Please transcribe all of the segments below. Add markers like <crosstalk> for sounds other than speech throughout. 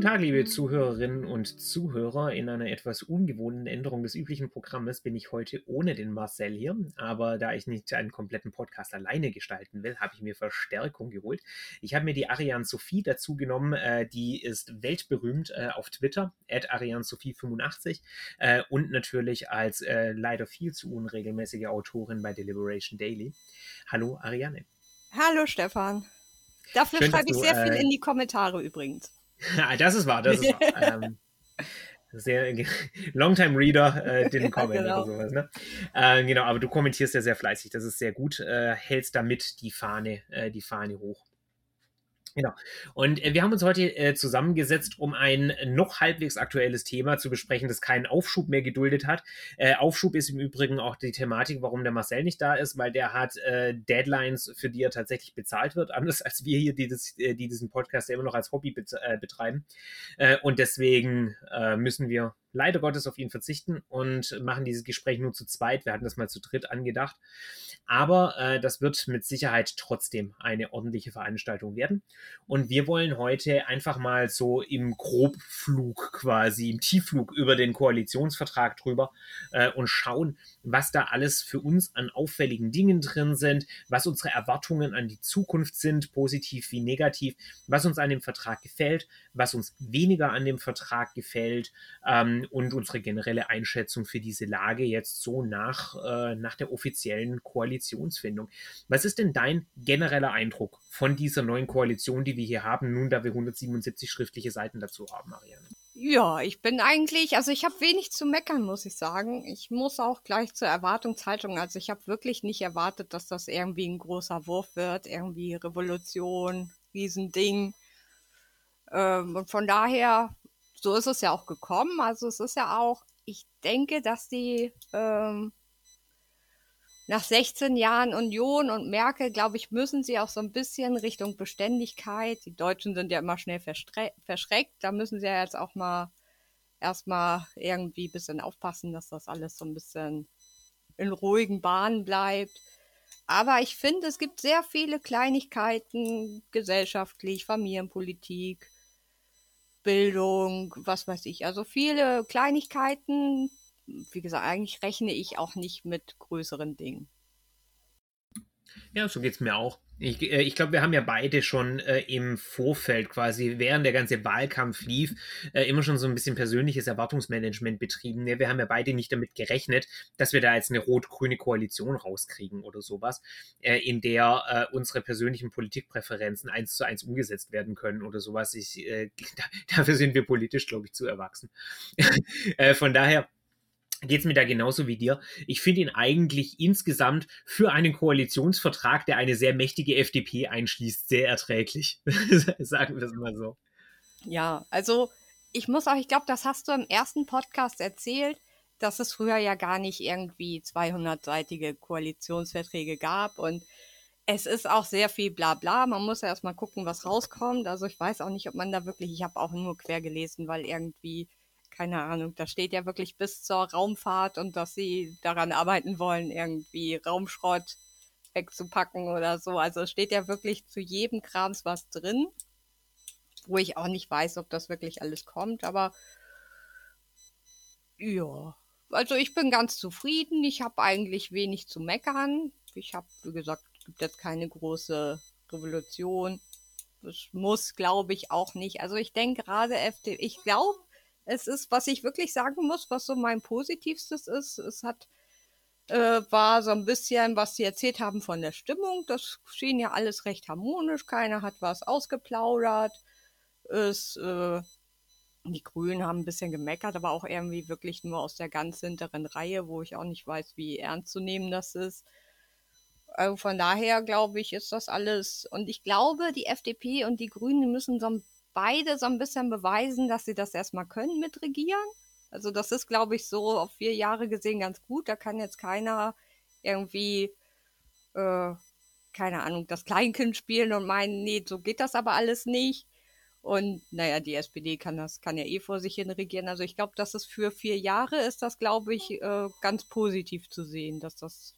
Guten Tag, liebe Zuhörerinnen und Zuhörer. In einer etwas ungewohnten Änderung des üblichen Programmes bin ich heute ohne den Marcel hier. Aber da ich nicht einen kompletten Podcast alleine gestalten will, habe ich mir Verstärkung geholt. Ich habe mir die Ariane Sophie dazu genommen. Äh, die ist weltberühmt äh, auf Twitter, at ArianeSophie85 äh, und natürlich als leider viel zu unregelmäßige Autorin bei Deliberation Daily. Hallo, Ariane. Hallo, Stefan. Dafür Schön, schreibe ich dass sehr du, viel äh, in die Kommentare übrigens. <laughs> Das ist wahr, das ist wahr. <laughs> ähm, sehr Longtime Reader äh, <laughs> didn't comment genau. oder sowas, ne? Äh, genau, aber du kommentierst ja sehr fleißig, das ist sehr gut. Äh, hältst damit die Fahne, äh, die Fahne hoch. Genau. Und äh, wir haben uns heute äh, zusammengesetzt, um ein noch halbwegs aktuelles Thema zu besprechen, das keinen Aufschub mehr geduldet hat. Äh, Aufschub ist im Übrigen auch die Thematik, warum der Marcel nicht da ist, weil der hat äh, Deadlines, für die er tatsächlich bezahlt wird, anders als wir hier, die, das, äh, die diesen Podcast ja immer noch als Hobby bet äh, betreiben. Und deswegen müssen wir leider Gottes auf ihn verzichten und machen dieses Gespräch nur zu zweit. Wir hatten das mal zu dritt angedacht. Aber äh, das wird mit Sicherheit trotzdem eine ordentliche Veranstaltung werden. Und wir wollen heute einfach mal so im Grobflug quasi, im Tiefflug über den Koalitionsvertrag drüber äh, und schauen, was da alles für uns an auffälligen Dingen drin sind, was unsere Erwartungen an die Zukunft sind, positiv wie negativ, was uns an dem Vertrag gefällt, was uns weniger an dem Vertrag gefällt ähm, und unsere generelle Einschätzung für diese Lage jetzt so nach, äh, nach der offiziellen Koalitionsfindung. Was ist denn dein genereller Eindruck von dieser neuen Koalition, die wir hier haben, nun da wir 177 schriftliche Seiten dazu haben, Marianne? Ja, ich bin eigentlich, also ich habe wenig zu meckern, muss ich sagen. Ich muss auch gleich zur Erwartungshaltung, also ich habe wirklich nicht erwartet, dass das irgendwie ein großer Wurf wird, irgendwie Revolution, Riesending. Ähm, und von daher, so ist es ja auch gekommen. Also es ist ja auch, ich denke, dass die ähm, nach 16 Jahren Union und Merkel, glaube ich, müssen sie auch so ein bisschen Richtung Beständigkeit. Die Deutschen sind ja immer schnell verschreckt. Da müssen sie ja jetzt auch mal erstmal irgendwie ein bisschen aufpassen, dass das alles so ein bisschen in ruhigen Bahnen bleibt. Aber ich finde, es gibt sehr viele Kleinigkeiten, gesellschaftlich, Familienpolitik, Bildung, was weiß ich. Also viele Kleinigkeiten, wie gesagt, eigentlich rechne ich auch nicht mit größeren Dingen. Ja, so geht es mir auch. Ich, äh, ich glaube, wir haben ja beide schon äh, im Vorfeld quasi, während der ganze Wahlkampf lief, äh, immer schon so ein bisschen persönliches Erwartungsmanagement betrieben. Ja, wir haben ja beide nicht damit gerechnet, dass wir da jetzt eine rot-grüne Koalition rauskriegen oder sowas, äh, in der äh, unsere persönlichen Politikpräferenzen eins zu eins umgesetzt werden können oder sowas. Ich, äh, <laughs> da, dafür sind wir politisch, glaube ich, zu erwachsen. <laughs> von daher geht es mir da genauso wie dir. Ich finde ihn eigentlich insgesamt für einen Koalitionsvertrag, der eine sehr mächtige FDP einschließt, sehr erträglich. <laughs> Sagen wir es mal so. Ja, also ich muss auch, ich glaube, das hast du im ersten Podcast erzählt, dass es früher ja gar nicht irgendwie 200-seitige Koalitionsverträge gab und es ist auch sehr viel Blabla. Man muss ja erstmal gucken, was rauskommt. Also ich weiß auch nicht, ob man da wirklich, ich habe auch nur quer gelesen, weil irgendwie keine Ahnung, da steht ja wirklich bis zur Raumfahrt und dass sie daran arbeiten wollen, irgendwie Raumschrott wegzupacken oder so. Also es steht ja wirklich zu jedem Krams was drin, wo ich auch nicht weiß, ob das wirklich alles kommt, aber ja, also ich bin ganz zufrieden. Ich habe eigentlich wenig zu meckern. Ich habe, wie gesagt, es gibt jetzt keine große Revolution. Es muss, glaube ich, auch nicht. Also ich denke gerade FD, ich glaube, es ist, was ich wirklich sagen muss, was so mein Positivstes ist, es hat, äh, war so ein bisschen, was sie erzählt haben von der Stimmung. Das schien ja alles recht harmonisch, keiner hat was ausgeplaudert. Es, äh, die Grünen haben ein bisschen gemeckert, aber auch irgendwie wirklich nur aus der ganz hinteren Reihe, wo ich auch nicht weiß, wie ernst zu nehmen das ist. Also von daher glaube ich, ist das alles. Und ich glaube, die FDP und die Grünen müssen so ein beide so ein bisschen beweisen, dass sie das erstmal können mit Regieren. Also das ist, glaube ich, so auf vier Jahre gesehen ganz gut. Da kann jetzt keiner irgendwie, äh, keine Ahnung, das Kleinkind spielen und meinen, nee, so geht das aber alles nicht. Und naja, die SPD kann das, kann ja eh vor sich hin regieren. Also ich glaube, dass es für vier Jahre ist das, glaube ich, äh, ganz positiv zu sehen, dass das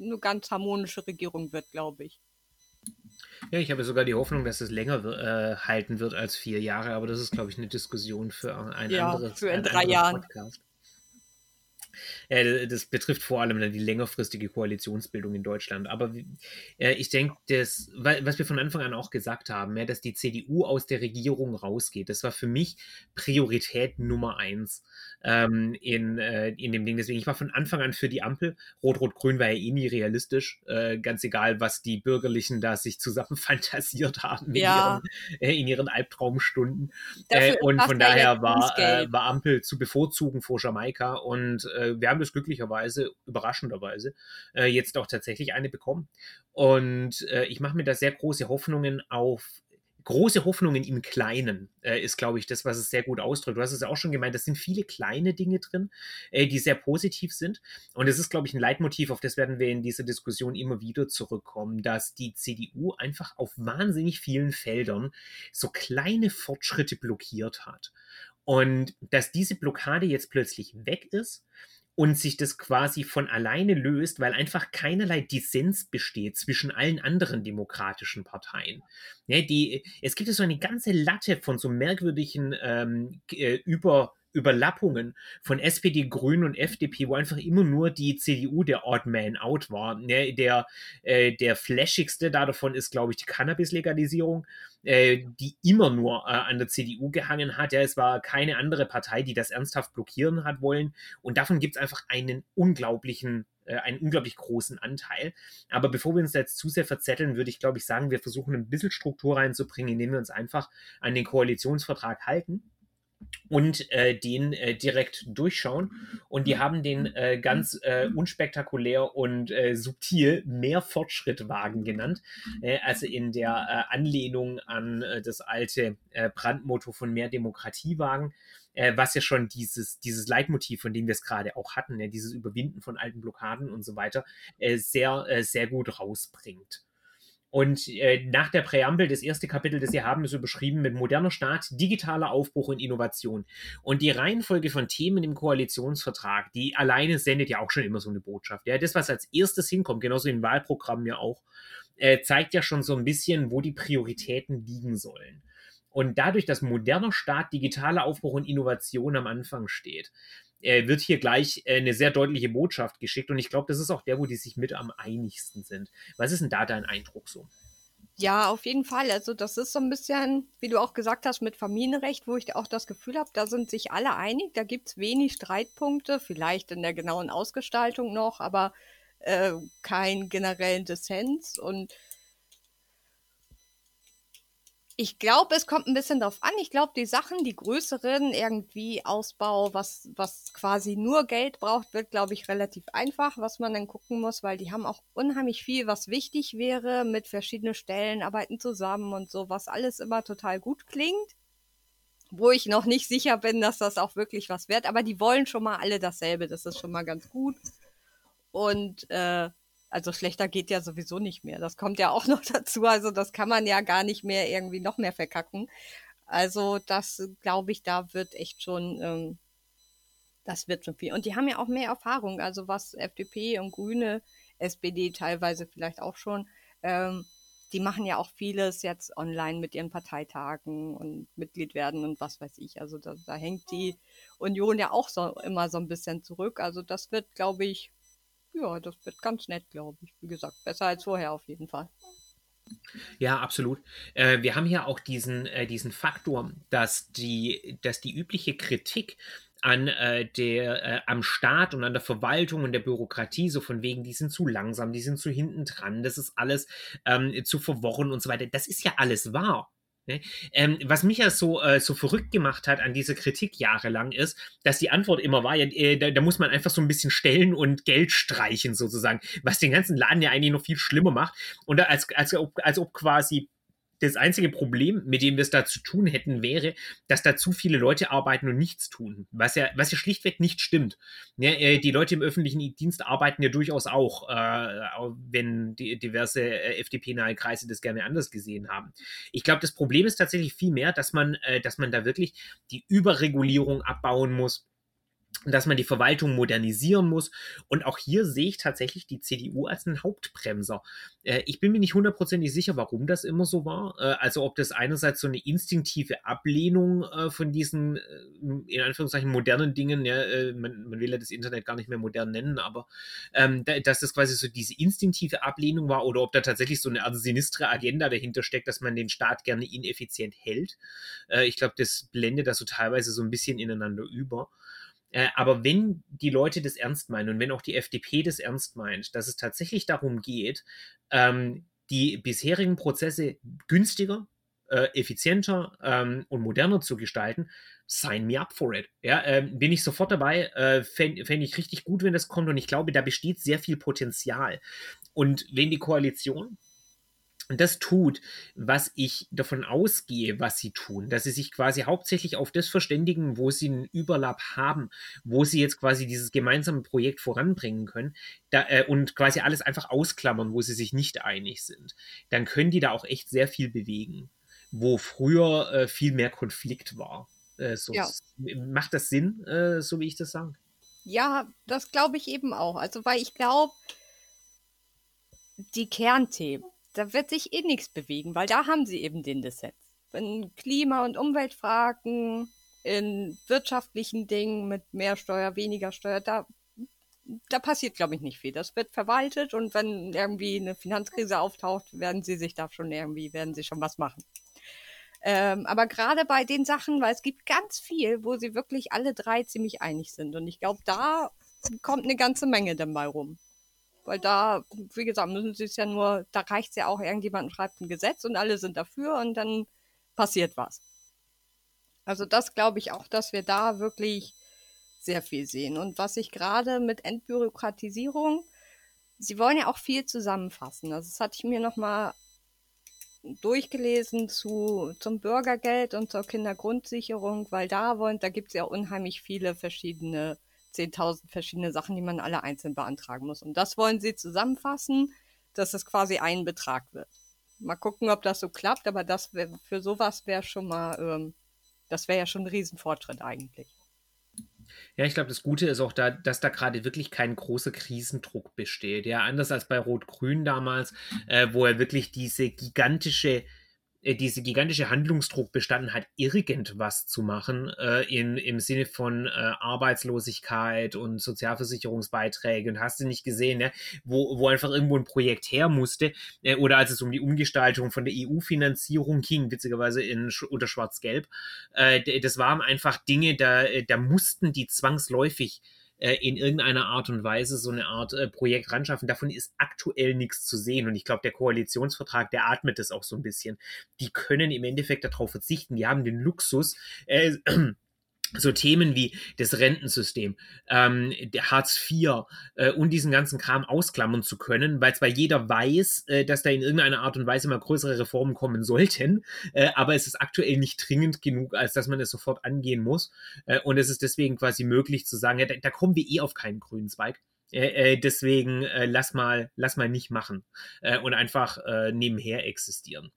eine ganz harmonische Regierung wird, glaube ich. Ja, ich habe sogar die Hoffnung, dass es länger äh, halten wird als vier Jahre, aber das ist, glaube ich, eine Diskussion für ein ja, anderes für in drei Jahren. Podcast. Äh, das betrifft vor allem die längerfristige Koalitionsbildung in Deutschland. Aber äh, ich denke, was wir von Anfang an auch gesagt haben, ja, dass die CDU aus der Regierung rausgeht, das war für mich Priorität Nummer eins ähm, in, äh, in dem Ding. Deswegen, ich war von Anfang an für die Ampel. Rot-Rot-Grün war ja eh nie realistisch. Äh, ganz egal, was die Bürgerlichen da sich zusammen <laughs> fantasiert haben ja. in, ihren, äh, in ihren Albtraumstunden. Äh, und von daher war, war Ampel zu bevorzugen vor Jamaika. Und wir haben das glücklicherweise, überraschenderweise, jetzt auch tatsächlich eine bekommen. Und ich mache mir da sehr große Hoffnungen auf große Hoffnungen im Kleinen äh, ist, glaube ich, das, was es sehr gut ausdrückt. Du hast es auch schon gemeint, es sind viele kleine Dinge drin, äh, die sehr positiv sind. Und es ist, glaube ich, ein Leitmotiv, auf das werden wir in dieser Diskussion immer wieder zurückkommen, dass die CDU einfach auf wahnsinnig vielen Feldern so kleine Fortschritte blockiert hat. Und dass diese Blockade jetzt plötzlich weg ist und sich das quasi von alleine löst, weil einfach keinerlei Dissens besteht zwischen allen anderen demokratischen Parteien. Ja, die, es gibt so eine ganze Latte von so merkwürdigen ähm, äh, über Überlappungen von SPD, Grünen und FDP, wo einfach immer nur die CDU der Odd Man Out war. Ne? Der, äh, der flashigste da davon ist, glaube ich, die Cannabis-Legalisierung, äh, die immer nur äh, an der CDU gehangen hat. Ja, es war keine andere Partei, die das ernsthaft blockieren hat wollen. Und davon gibt es einfach einen unglaublichen äh, einen unglaublich großen Anteil. Aber bevor wir uns jetzt zu sehr verzetteln, würde ich, glaube ich, sagen, wir versuchen ein bisschen Struktur reinzubringen, indem wir uns einfach an den Koalitionsvertrag halten und äh, den äh, direkt durchschauen. Und die haben den äh, ganz äh, unspektakulär und äh, subtil mehr Fortschrittwagen genannt. Äh, also in der Anlehnung an das alte Brandmotto von mehr Demokratiewagen. was ja schon dieses, dieses Leitmotiv, von dem wir es gerade auch hatten, ja, dieses Überwinden von alten Blockaden und so weiter, sehr, sehr gut rausbringt. Und äh, nach der Präambel, das erste Kapitel, das Sie haben, ist so beschrieben mit moderner Staat, digitaler Aufbruch und Innovation. Und die Reihenfolge von Themen im Koalitionsvertrag, die alleine sendet ja auch schon immer so eine Botschaft. Ja, das, was als erstes hinkommt, genauso im Wahlprogramm ja auch, äh, zeigt ja schon so ein bisschen, wo die Prioritäten liegen sollen. Und dadurch, dass moderner Staat, digitaler Aufbruch und Innovation am Anfang steht, äh, wird hier gleich äh, eine sehr deutliche Botschaft geschickt. Und ich glaube, das ist auch der, wo die sich mit am einigsten sind. Was ist denn da dein Eindruck so? Ja, auf jeden Fall. Also das ist so ein bisschen, wie du auch gesagt hast, mit Familienrecht, wo ich auch das Gefühl habe, da sind sich alle einig, da gibt es wenig Streitpunkte, vielleicht in der genauen Ausgestaltung noch, aber äh, keinen generellen Dissens. Und ich glaube, es kommt ein bisschen darauf an. Ich glaube, die Sachen, die größeren, irgendwie Ausbau, was, was quasi nur Geld braucht, wird, glaube ich, relativ einfach, was man dann gucken muss, weil die haben auch unheimlich viel, was wichtig wäre, mit verschiedenen Stellen arbeiten zusammen und so, was alles immer total gut klingt. Wo ich noch nicht sicher bin, dass das auch wirklich was wird, aber die wollen schon mal alle dasselbe, das ist schon mal ganz gut. Und äh, also schlechter geht ja sowieso nicht mehr. Das kommt ja auch <laughs> noch dazu. Also das kann man ja gar nicht mehr irgendwie noch mehr verkacken. Also das glaube ich, da wird echt schon, ähm, das wird schon viel. Und die haben ja auch mehr Erfahrung. Also was FDP und Grüne, SPD teilweise vielleicht auch schon, ähm, die machen ja auch vieles jetzt online mit ihren Parteitagen und Mitglied werden und was weiß ich. Also da, da hängt die Union ja auch so immer so ein bisschen zurück. Also das wird, glaube ich, ja, das wird ganz nett, glaube ich. Wie gesagt, besser als vorher auf jeden Fall. Ja, absolut. Äh, wir haben hier auch diesen, äh, diesen Faktor, dass die, dass die übliche Kritik an äh, der äh, am Staat und an der Verwaltung und der Bürokratie so von wegen die sind zu langsam, die sind zu hinten dran, das ist alles ähm, zu verworren und so weiter. Das ist ja alles wahr. Ne? Ähm, was mich ja so, äh, so verrückt gemacht hat an dieser Kritik jahrelang ist, dass die Antwort immer war, ja, äh, da, da, muss man einfach so ein bisschen stellen und Geld streichen sozusagen, was den ganzen Laden ja eigentlich noch viel schlimmer macht. Und als, als, als ob quasi Das einzige Problem, mit dem wir es da zu tun hätten, wäre, dass da zu viele Leute arbeiten und nichts tun. Was ja, was ja schlichtweg nicht stimmt. Ja, äh, die Leute im öffentlichen Dienst arbeiten ja durchaus auch, äh, wenn die diverse äh, FDP-nahe Kreise das gerne anders gesehen haben. Ich glaube, das Problem ist tatsächlich viel mehr, dass man, äh, dass man da wirklich die Überregulierung abbauen muss dass man die Verwaltung modernisieren muss. Und auch hier sehe ich tatsächlich die CDU als einen Hauptbremser. Äh, ich bin mir nicht hundertprozentig sicher, warum das immer so war. Äh, also ob das einerseits so eine instinktive Ablehnung äh, von diesen, in Anführungszeichen, modernen Dingen, ja, man, man, will ja das Internet gar nicht mehr modern nennen, aber ähm, da, dass das quasi so diese instinktive Ablehnung war oder ob da tatsächlich so eine Art sinistre Agenda dahinter steckt, dass man den Staat gerne ineffizient hält. Ich glaube, das blendet da so teilweise so ein bisschen ineinander über. Äh, aber wenn die Leute das ernst meinen und wenn auch die FDP das ernst meint, dass es tatsächlich darum geht, ähm, die bisherigen Prozesse günstiger, äh, effizienter ähm, und moderner zu gestalten, sign me up for it. Ja, ähm, bin ich sofort dabei. Äh, Fände fänd ich richtig gut, wenn das kommt. Und ich glaube, da besteht sehr viel Potenzial. Und wenn die Koalition das tut, was ich davon ausgehe, was sie tun, dass sie sich quasi hauptsächlich auf das verständigen, wo sie einen Überlapp haben, wo sie jetzt quasi dieses gemeinsame Projekt voranbringen können da, äh, und quasi alles einfach ausklammern, wo sie sich nicht einig sind, dann können die da auch echt sehr viel bewegen, wo früher äh, viel mehr Konflikt war. Äh, so, ja. Macht das Sinn, äh, so wie ich das sage? Ja, das glaube ich eben auch. Also, weil ich glaube, die Kernthemen, da wird sich eh nichts bewegen, weil da haben sie eben den Dissens. In Klima- und Umweltfragen, in wirtschaftlichen Dingen mit mehr Steuer, weniger Steuer, da, da passiert, glaube ich, nicht viel. Das wird verwaltet und wenn irgendwie eine Finanzkrise auftaucht, werden sie sich da schon irgendwie, werden sie schon was machen. Ähm, aber gerade bei den Sachen, weil es gibt ganz viel, wo sie wirklich alle drei ziemlich einig sind. Und ich glaube, da kommt eine ganze Menge dann mal rum. Weil da, wie gesagt, müssen sie es ja nur, da reicht es ja auch, irgendjemand schreibt ein Gesetz und alle sind dafür und dann passiert was. Also das glaube ich auch, dass wir da wirklich sehr viel sehen. Und was ich gerade mit Entbürokratisierung, sie wollen ja auch viel zusammenfassen. Also das hatte ich mir nochmal durchgelesen zu, zum Bürgergeld und zur Kindergrundsicherung, weil da wollen, da gibt es ja unheimlich viele verschiedene 10.000 verschiedene Sachen, die man alle einzeln beantragen muss. Und das wollen sie zusammenfassen, dass es quasi ein Betrag wird. Mal gucken, ob das so klappt, aber das wär, für sowas wäre schon mal, ähm, das wäre ja schon ein Riesenfortschritt eigentlich. Ja, ich glaube, das Gute ist auch da, dass da gerade wirklich kein großer Krisendruck besteht. Ja, anders als bei Rot-Grün damals, äh, wo er wirklich diese gigantische diese gigantische Handlungsdruck bestanden hat, irgendwas zu machen äh, in, im Sinne von äh, Arbeitslosigkeit und Sozialversicherungsbeiträge und hast du nicht gesehen, ne? wo, wo einfach irgendwo ein Projekt her musste äh, oder als es um die Umgestaltung von der EU-Finanzierung ging, witzigerweise in, unter Schwarz-Gelb, äh, das waren einfach Dinge, da, äh, da mussten die zwangsläufig äh, in irgendeiner Art und Weise so eine Art äh, Projekt ran schaffen. Davon ist aktuell nichts zu sehen. Und ich glaube, der Koalitionsvertrag, der atmet das auch so ein bisschen. Die können im Endeffekt darauf verzichten. Die haben den Luxus, äh, so Themen wie das Rentensystem, ähm, der Hartz IV äh, und diesen ganzen Kram ausklammern zu können, weil zwar jeder weiß, äh, dass da in irgendeiner Art und Weise mal größere Reformen kommen sollten, äh, aber es ist aktuell nicht dringend genug, als dass man es sofort angehen muss. Äh, und es ist deswegen quasi möglich zu sagen, ja, da, da kommen wir eh auf keinen grünen Zweig. Äh, äh, deswegen lass mal, lass mal nicht machen und einfach nebenher existieren.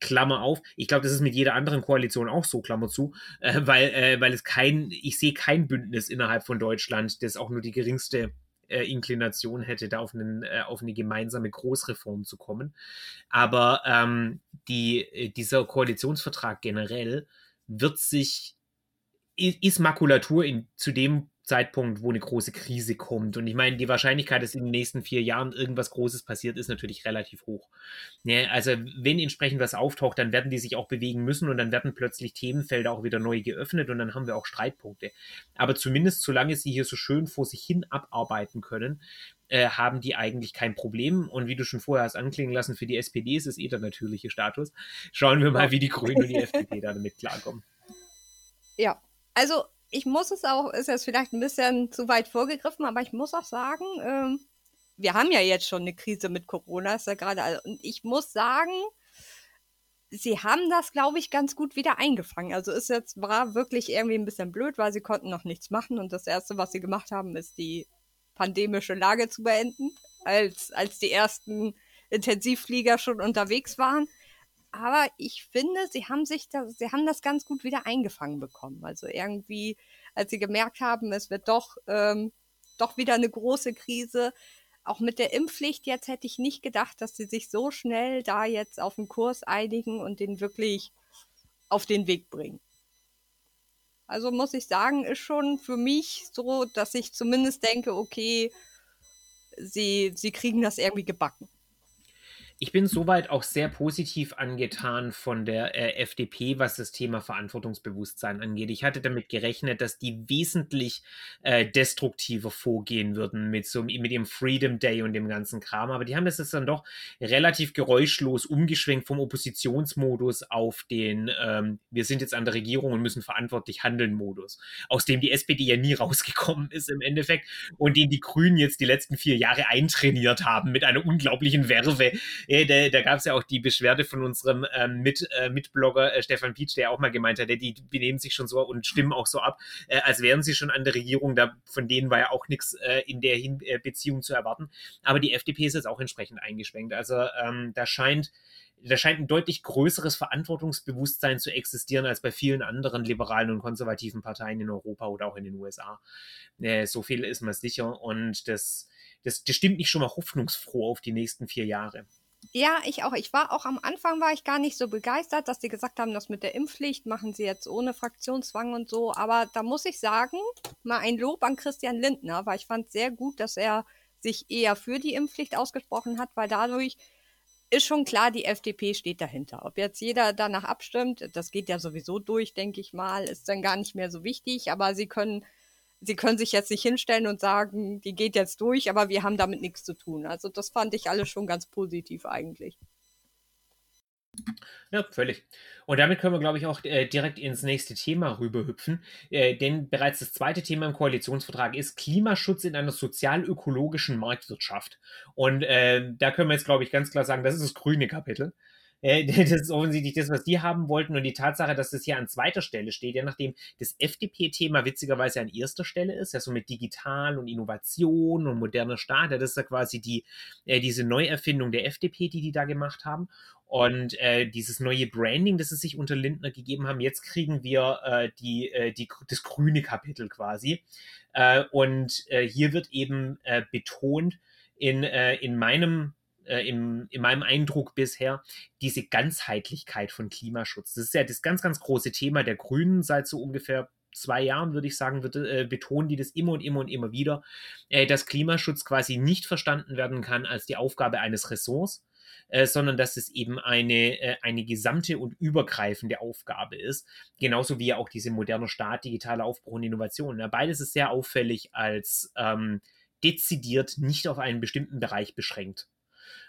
Klammer auf. Ich glaube, das ist mit jeder anderen Koalition auch so, Klammer zu, äh, weil, äh, weil es kein, ich sehe kein Bündnis innerhalb von Deutschland, das auch nur die geringste äh, Inklination hätte, da auf, einen, äh, auf eine gemeinsame Großreform zu kommen. Aber ähm, die, äh, dieser Koalitionsvertrag generell wird sich, ist Makulatur in, zu dem Zeitpunkt, wo eine große Krise kommt. Und ich meine, die Wahrscheinlichkeit, dass in den nächsten vier Jahren irgendwas Großes passiert, ist natürlich relativ hoch. Ja, ne, also wenn entsprechend was auftaucht, dann werden die sich auch bewegen müssen und dann werden plötzlich Themenfelder auch wieder neu geöffnet und dann haben wir auch Streitpunkte. Aber zumindest solange sie hier so schön vor sich hin abarbeiten können, äh, haben die eigentlich kein Problem. Und wie du schon vorher hast anklingen lassen, für die SPD ist es eh der natürliche Status. Schauen wir mal, wie die Grünen und die <laughs> FDP damit klarkommen. Ja, also ich muss es auch, ist jetzt vielleicht ein bisschen zu weit vorgegriffen, aber ich muss auch sagen, ähm, wir haben ja jetzt schon eine Krise mit Corona, ist ja gerade, und ich muss sagen, sie haben das, glaube ich, ganz gut wieder eingefangen. Also ist jetzt, war wirklich irgendwie ein bisschen blöd, weil sie konnten noch nichts machen und das Erste, was sie gemacht haben, ist die pandemische Lage zu beenden, als, als die ersten Intensivflieger schon unterwegs waren. Aber ich finde, sie haben sich das, sie haben das ganz gut wieder eingefangen bekommen. Also irgendwie, als sie gemerkt haben, es wird doch, ähm, doch wieder eine große Krise, auch mit der Impfpflicht jetzt hätte ich nicht gedacht, dass sie sich so schnell da jetzt auf den Kurs einigen und den wirklich auf den Weg bringen. Also muss ich sagen, ist schon für mich so, dass ich zumindest denke, okay, sie, sie kriegen das irgendwie gebacken ich bin soweit auch sehr positiv angetan von der äh, FDP, was das Thema Verantwortungsbewusstsein angeht. Ich hatte damit gerechnet, dass die wesentlich äh, destruktiver vorgehen würden mit so mit dem Freedom Day und dem ganzen Kram. Aber die haben das jetzt dann doch relativ geräuschlos umgeschwenkt vom Oppositionsmodus auf den ähm, Wir sind jetzt an der Regierung und müssen verantwortlich handeln Modus, aus dem die SPD ja nie <laughs> rausgekommen ist im Endeffekt und den die Grünen jetzt die letzten vier Jahre eintrainiert haben mit einer unglaublichen Werbe äh, da, da gab es ja auch die Beschwerde von unserem ähm, Mit, äh, Mitblogger äh, Stefan Pietsch, der auch mal gemeint hat, die, benehmen sich schon so und stimmen auch so ab, äh, als wären sie schon an der Regierung. Da, von denen war ja auch nichts äh, in der Hin äh, Beziehung zu erwarten. Aber die FDP ist jetzt auch entsprechend eingeschwenkt. Also ähm, da scheint da scheint ein deutlich größeres Verantwortungsbewusstsein zu existieren als bei vielen anderen liberalen und konservativen Parteien in Europa oder auch in den USA. Äh, so viel ist man sicher und das, das, das stimmt mich schon mal hoffnungsfroh auf die nächsten vier Jahre. Ja, ich auch. Ich war auch am Anfang war ich gar nicht so begeistert, dass sie gesagt haben, das mit der Impfpflicht machen sie jetzt ohne Fraktionszwang und so. Aber da muss ich sagen, mal ein Lob an Christian Lindner, weil ich fand sehr gut, dass er sich eher für die Impfpflicht ausgesprochen hat, weil dadurch ist schon klar, die FDP steht dahinter. Ob jetzt jeder danach abstimmt, das geht ja sowieso durch, denke ich mal, ist dann gar nicht mehr so wichtig, aber sie können sie können sich jetzt nicht hinstellen und sagen, die geht jetzt durch, aber wir haben damit nichts zu tun. Also das fand ich alles schon ganz positiv eigentlich. Ja, völlig. Und damit können wir, glaube ich, auch äh, direkt ins nächste Thema rüberhüpfen. Äh, denn bereits das zweite Thema im Koalitionsvertrag ist Klimaschutz in einer sozial-ökologischen Marktwirtschaft. Und äh, da können wir jetzt, glaube ich, ganz klar sagen, das ist das grüne Kapitel. Äh, <laughs> das ist offensichtlich das, was die haben wollten. Und die Tatsache, dass das hier an zweiter Stelle steht, ja, nachdem das FDP-Thema witzigerweise an erster Stelle ist, ja, so mit Digital und Innovation und moderner Staat, ja, das ist ja quasi die, äh, diese Neuerfindung der FDP, die die da gemacht haben. Und äh, dieses neue Branding, das sie sich unter Lindner gegeben haben, jetzt kriegen wir äh, die, äh, die, das grüne Kapitel quasi. Äh, und äh, hier wird eben äh, betont, in, äh, in meinem äh, im, in meinem Eindruck bisher, diese Ganzheitlichkeit von Klimaschutz. Das ist ja das ganz, ganz große Thema der Grünen seit so ungefähr zwei Jahren, würde ich sagen, wird, äh, betonen die das immer und immer und immer wieder, äh, dass Klimaschutz quasi nicht verstanden werden kann als die Aufgabe eines Ressorts, äh, sondern dass es eben eine, äh, eine gesamte und übergreifende Aufgabe ist. Genauso wie auch diese moderne Staat, digitale Aufbruch und Innovation. Ja, beides ist sehr auffällig als ähm, dezidiert nicht auf einen bestimmten Bereich beschränkt.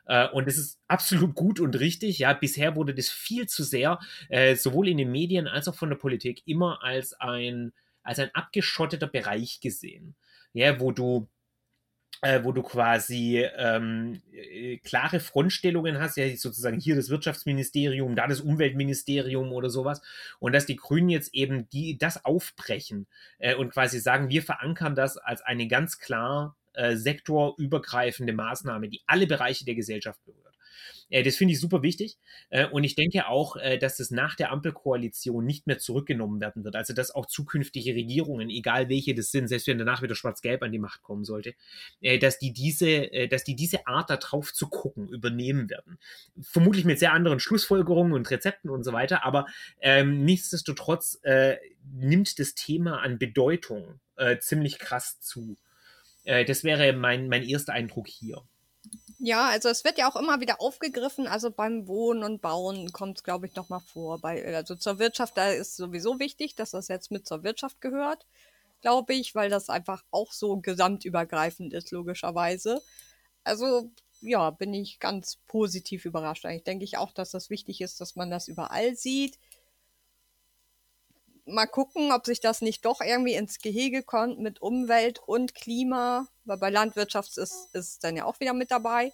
Äh, und es ist absolut gut und richtig. Ja, bisher wurde das viel zu sehr, äh, sowohl in den Medien als auch von der Politik, immer als ein, als ein abgeschotteter Bereich gesehen. Ja, wo du äh, wo du quasi ähm, äh, klare Frontstellungen hast, ja sozusagen hier das Wirtschaftsministerium, da das Umweltministerium oder sowas, und dass die Grünen jetzt eben die das aufbrechen äh, und quasi sagen, wir verankern das als eine ganz klar äh, sektorübergreifende Maßnahme, die alle Bereiche der Gesellschaft berührt. Äh, das finde ich super wichtig. Äh, und ich denke auch, äh, dass das nach der Ampelkoalition nicht mehr zurückgenommen werden wird. Also, dass auch zukünftige Regierungen, egal welche das sind, selbst wenn danach wieder Schwarz-Gelb an die Macht kommen sollte, äh, dass die diese, äh, dass die diese Art, da drauf zu gucken, übernehmen werden. Vermutlich mit sehr anderen Schlussfolgerungen und Rezepten und so weiter. Aber ähm, nichtsdestotrotz nimmt das Thema an Bedeutung ziemlich krass zu. Äh, das wäre mein, mein erster Eindruck hier. Ja, also es wird ja auch immer wieder aufgegriffen. Also beim Wohnen und Bauen kommt es, glaube ich, nochmal vor. Bei, also zur Wirtschaft, da ist sowieso wichtig, dass das jetzt mit zur Wirtschaft gehört, glaube ich, weil das einfach auch so gesamtübergreifend ist, logischerweise. Also ja, bin ich ganz positiv überrascht. Eigentlich denke ich auch, dass das wichtig ist, dass man das überall sieht mal gucken, ob sich das nicht doch irgendwie ins Gehege kommt mit Umwelt und Klima, weil bei Landwirtschaft ist, ist dann ja auch wieder mit dabei.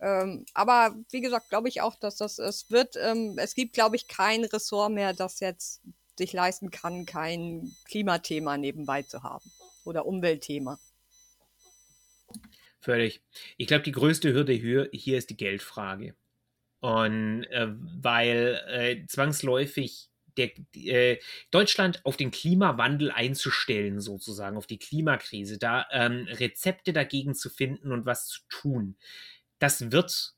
Ähm, aber wie gesagt, glaube ich auch, dass das es wird, ähm, es gibt, glaube ich, kein Ressort mehr, das jetzt sich leisten kann, kein Klimathema nebenbei zu haben oder Umweltthema. Völlig. Ich glaube, die größte Hürde hier, hier ist die Geldfrage. Und äh, weil äh, zwangsläufig der, äh, Deutschland auf den Klimawandel einzustellen, sozusagen, auf die Klimakrise, da ähm, Rezepte dagegen zu finden und was zu tun, das wird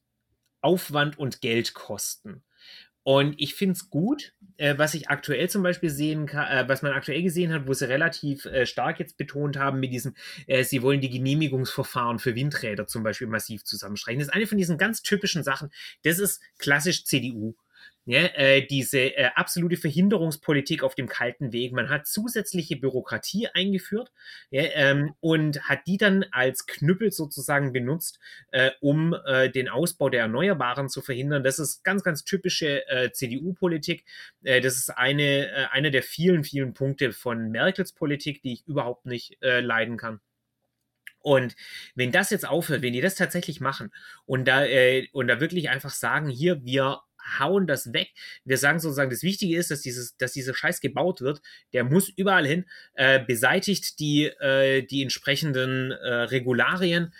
Aufwand und Geld kosten. Und ich finde es gut, äh, was ich aktuell zum Beispiel sehen kann, äh, was man aktuell gesehen hat, wo sie relativ äh, stark jetzt betont haben mit diesem, äh, sie wollen die Genehmigungsverfahren für Windräder zum Beispiel massiv zusammenstreichen. Das ist eine von diesen ganz typischen Sachen. Das ist klassisch CDU ja, äh, diese äh, absolute Verhinderungspolitik auf dem kalten Weg. Man hat zusätzliche Bürokratie eingeführt ja, ähm, und hat die dann als Knüppel sozusagen benutzt, äh, um äh, den Ausbau der Erneuerbaren zu verhindern. Das ist ganz, ganz typische äh, CDU-Politik. Äh, das ist eine, äh, einer der vielen, vielen Punkte von Merkels Politik, die ich überhaupt nicht äh, leiden kann. Und wenn das jetzt aufhört, wenn die das tatsächlich machen und da, äh, und da wirklich einfach sagen, hier, wir hauen das weg. Wir sagen sozusagen, das Wichtige ist, dass, dieses, dass dieser Scheiß gebaut wird. Der muss überall hin, äh, beseitigt die, äh, die entsprechenden äh, Regularien.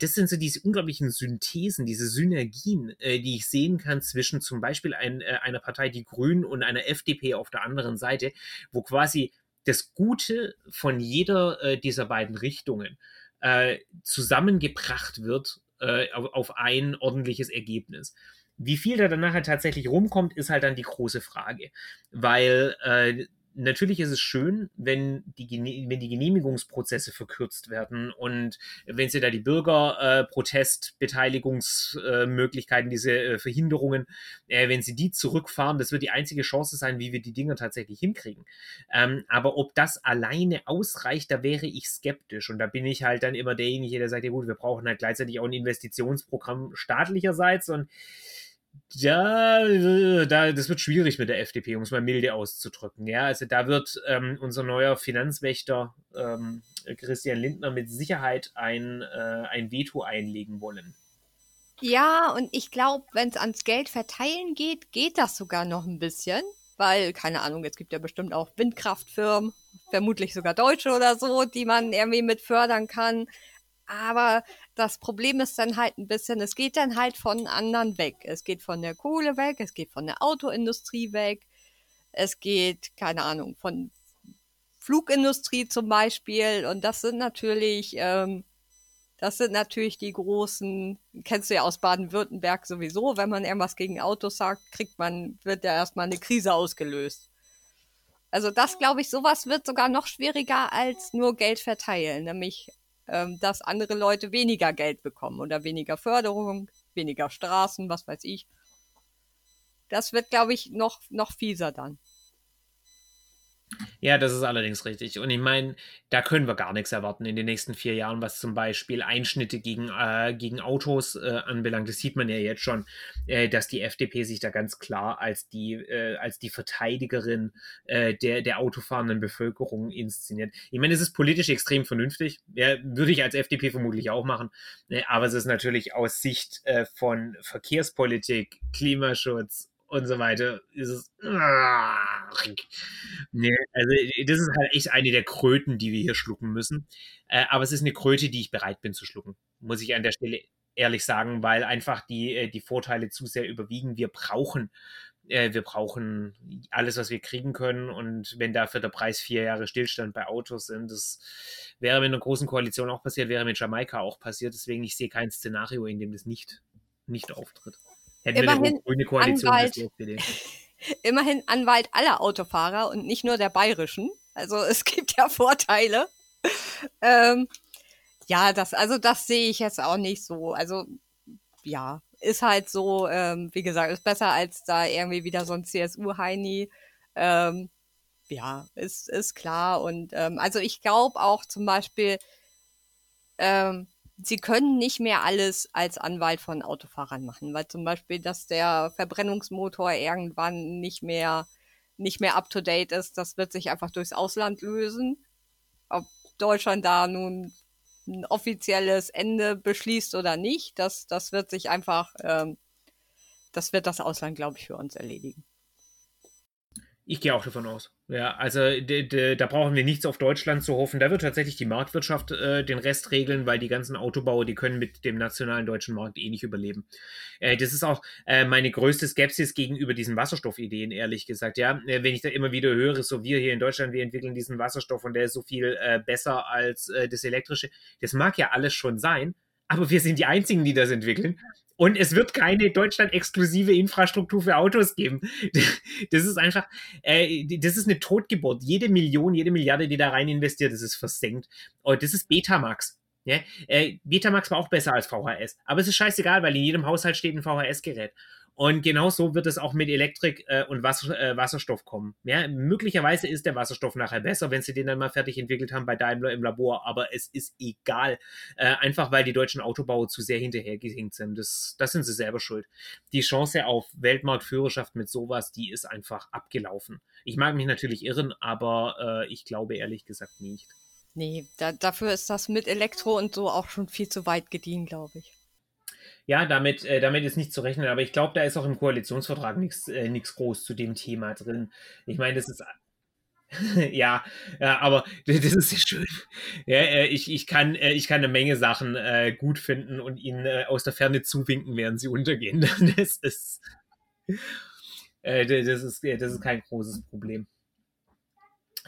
Das sind so diese unglaublichen Synthesen, diese Synergien, äh, die ich sehen kann zwischen zum Beispiel ein, äh, einer Partei, die Grünen, und einer FDP auf der anderen Seite, wo quasi das Gute von jeder äh, dieser beiden Richtungen zusammengebracht wird auf, auf ein ordentliches Ergebnis. Wie viel da dann nachher tatsächlich rumkommt, ist halt dann die große Frage. Weil äh, natürlich ist es schön, wenn die, wenn die Genehmigungsprozesse verkürzt werden und wenn sie da die Bürgerprotestbeteiligungsmöglichkeiten, äh, diese äh, Verhinderungen, äh, wenn sie die zurückfahren, das wird die einzige Chance sein, wie wir die Dinge tatsächlich hinkriegen. Ähm, aber ob das alleine ausreicht, da wäre ich skeptisch. Und da bin ich halt dann immer derjenige, der sagt, ja gut, wir brauchen halt gleichzeitig auch ein Investitionsprogramm staatlicherseits und ja, da, das wird schwierig mit der FDP, um es mal milde auszudrücken. Ja, also da wird ähm, unser neuer Finanzwächter ähm, Christian Lindner mit Sicherheit ein, äh, ein Veto einlegen wollen. Ja, und ich glaube, wenn es ans Geld verteilen geht, geht das sogar noch ein bisschen. Weil, keine Ahnung, es gibt ja bestimmt auch Windkraftfirmen, vermutlich sogar Deutsche oder so, die man irgendwie mit fördern kann. Aber das Problem ist dann halt ein bisschen, es geht dann halt von anderen weg. Es geht von der Kohle weg, es geht von der Autoindustrie weg, es geht, keine Ahnung, von Flugindustrie zum Beispiel. Und das sind natürlich, ähm, das sind natürlich die großen, kennst du ja aus Baden-Württemberg sowieso, wenn man irgendwas gegen Autos sagt, kriegt man, wird ja erstmal eine Krise ausgelöst. Also das glaube ich, sowas wird sogar noch schwieriger als nur Geld verteilen, nämlich ähm, dass andere Leute weniger Geld bekommen oder weniger Förderung, weniger Straßen, was weiß ich. Das wird, glaube ich, noch, noch fieser dann. Ja, das ist allerdings richtig. Und ich meine, da können wir gar nichts erwarten in den nächsten vier Jahren, was zum Beispiel Einschnitte gegen, äh, gegen Autos äh, anbelangt. Das sieht man ja jetzt schon, äh, dass die FDP sich da ganz klar als die, äh, als die Verteidigerin äh, der, der autofahrenden Bevölkerung inszeniert. Ich meine, es ist politisch extrem vernünftig. Ja, würde ich als FDP vermutlich auch machen. Äh, aber es ist natürlich aus Sicht von Verkehrspolitik, Klimaschutz und so weiter, ist es. Nee, also das ist halt echt eine der Kröten, die wir hier schlucken müssen. Äh, aber es ist eine Kröte, die ich bereit bin zu schlucken, muss ich an der Stelle ehrlich sagen, weil einfach die, äh, die Vorteile zu sehr überwiegen. Wir brauchen, äh, wir brauchen alles, was wir kriegen können. Und wenn dafür der Preis vier Jahre Stillstand bei Autos sind, das wäre mit einer großen Koalition auch passiert, wäre mit Jamaika auch passiert. Deswegen ich sehe kein Szenario, in dem das nicht, nicht auftritt. Hätten immerhin wir eine grüne Koalition Anwalt, <laughs> immerhin Anwalt aller Autofahrer und nicht nur der bayerischen. Also es gibt ja Vorteile. Ähm, ja, das, also das sehe ich jetzt auch nicht so. Also ja, ist halt so, ähm, wie gesagt, ist besser als da irgendwie wieder so ein CSU-Heini. Ähm, ja, ist, ist klar. Und ähm, also ich glaube auch zum Beispiel, ähm, sie können nicht mehr alles als Anwalt von Autofahrern machen, weil zum Beispiel, dass der Verbrennungsmotor irgendwann nicht mehr, nicht mehr up to date ist, das wird sich einfach durchs Ausland lösen. Ob Deutschland da nun ein offizielles Ende beschließt oder nicht. Das, das wird sich einfach, ähm, das wird das Ausland, glaube ich, für uns erledigen. Ich gehe auch davon aus. Ja, also da brauchen wir nichts auf Deutschland zu hoffen. Da wird tatsächlich die Marktwirtschaft äh, den Rest regeln, weil die ganzen Autobauer, die können mit dem nationalen deutschen Markt eh nicht überleben. Äh, das ist auch äh, meine größte Skepsis gegenüber diesen Wasserstoffideen, ehrlich gesagt. Ja, äh, wenn ich da immer wieder höre, so wir hier in Deutschland, wir entwickeln diesen Wasserstoff und der ist so viel äh, besser als äh, das elektrische. Das mag ja alles schon sein, aber wir sind die Einzigen, die das entwickeln. Und es wird keine Deutschland-exklusive Infrastruktur für Autos geben. <laughs> Das ist einfach, äh, das ist eine Totgeburt. Jede Million, jede Milliarde, die da rein investiert, das ist versenkt. Und das ist Betamax. Ja? Äh, Betamax war auch besser als VHS. Aber es ist scheißegal, weil in jedem Haushalt steht ein VHS-Gerät. Und genauso wird es auch mit Elektrik äh, und Wasser, äh, Wasserstoff kommen. Ja, möglicherweise ist der Wasserstoff nachher besser, wenn sie den dann mal fertig entwickelt haben bei Daimler im Labor, aber es ist egal. Äh, einfach weil die deutschen Autobauer zu sehr hinterhergehinkt sind. Das, das sind sie selber schuld. Die Chance auf Weltmarktführerschaft mit sowas, die ist einfach abgelaufen. Ich mag mich natürlich irren, aber äh, ich glaube ehrlich gesagt nicht. Nee, da, dafür ist das mit Elektro und so auch schon viel zu weit gediehen, glaube ich ja, damit, äh, damit ist nicht zu rechnen, aber ich glaube, da ist auch im Koalitionsvertrag nichts äh, groß zu dem Thema drin. Ich meine, <laughs> <laughs> das ist ja, ja, aber das ist sehr schön. Ja, äh, ich, ich, kann, äh, ich kann eine Menge Sachen äh, gut finden und ihnen äh, aus der Ferne zuwinken, während sie untergehen. <laughs> Das ist, äh, das ist, das ist kein großes Problem.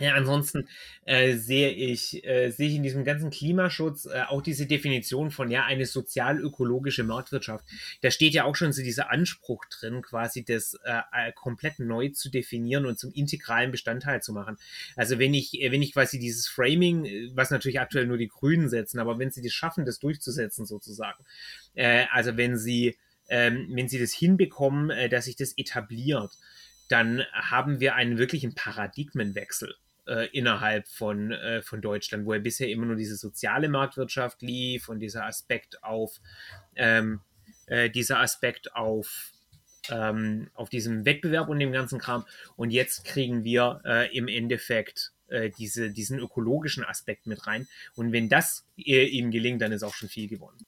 Ja, ansonsten äh, sehe ich, äh, sehe ich in diesem ganzen Klimaschutz äh, auch diese Definition von ja eine sozial-ökologische Marktwirtschaft. Da steht ja auch schon so dieser Anspruch drin, quasi das äh, äh, komplett neu zu definieren und zum integralen Bestandteil zu machen. Also wenn ich, äh, wenn ich quasi dieses Framing, äh, was natürlich aktuell nur die Grünen setzen, aber wenn sie das schaffen, das durchzusetzen sozusagen, äh, also wenn sie, ähm, wenn sie das hinbekommen, äh, dass sich das etabliert, dann haben wir einen wirklichen Paradigmenwechsel äh, innerhalb von, äh, von Deutschland, wo er bisher immer nur diese soziale Marktwirtschaft lief und dieser Aspekt auf ähm, äh, dieser Aspekt auf ähm, auf diesem Wettbewerb und dem ganzen Kram. Und jetzt kriegen wir äh, im Endeffekt äh, diese, diesen ökologischen Aspekt mit rein. Und wenn das äh, ihnen gelingt, dann ist auch schon viel gewonnen.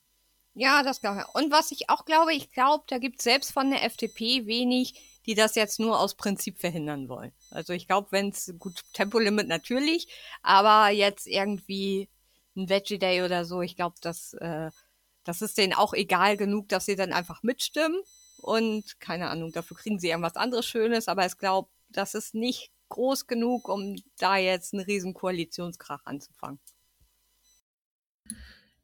Ja, das glaube ich. Und was ich auch glaube, ich glaube, da gibt es selbst von der FDP wenig die das jetzt nur aus Prinzip verhindern wollen. Also ich glaube, wenn es gut Tempolimit natürlich, aber jetzt irgendwie ein Veggie Day oder so, ich glaube, das, äh, das ist denen auch egal genug, dass sie dann einfach mitstimmen und keine Ahnung, dafür kriegen sie irgendwas anderes Schönes, aber ich glaube, das ist nicht groß genug, um da jetzt einen riesen Koalitionskrach anzufangen.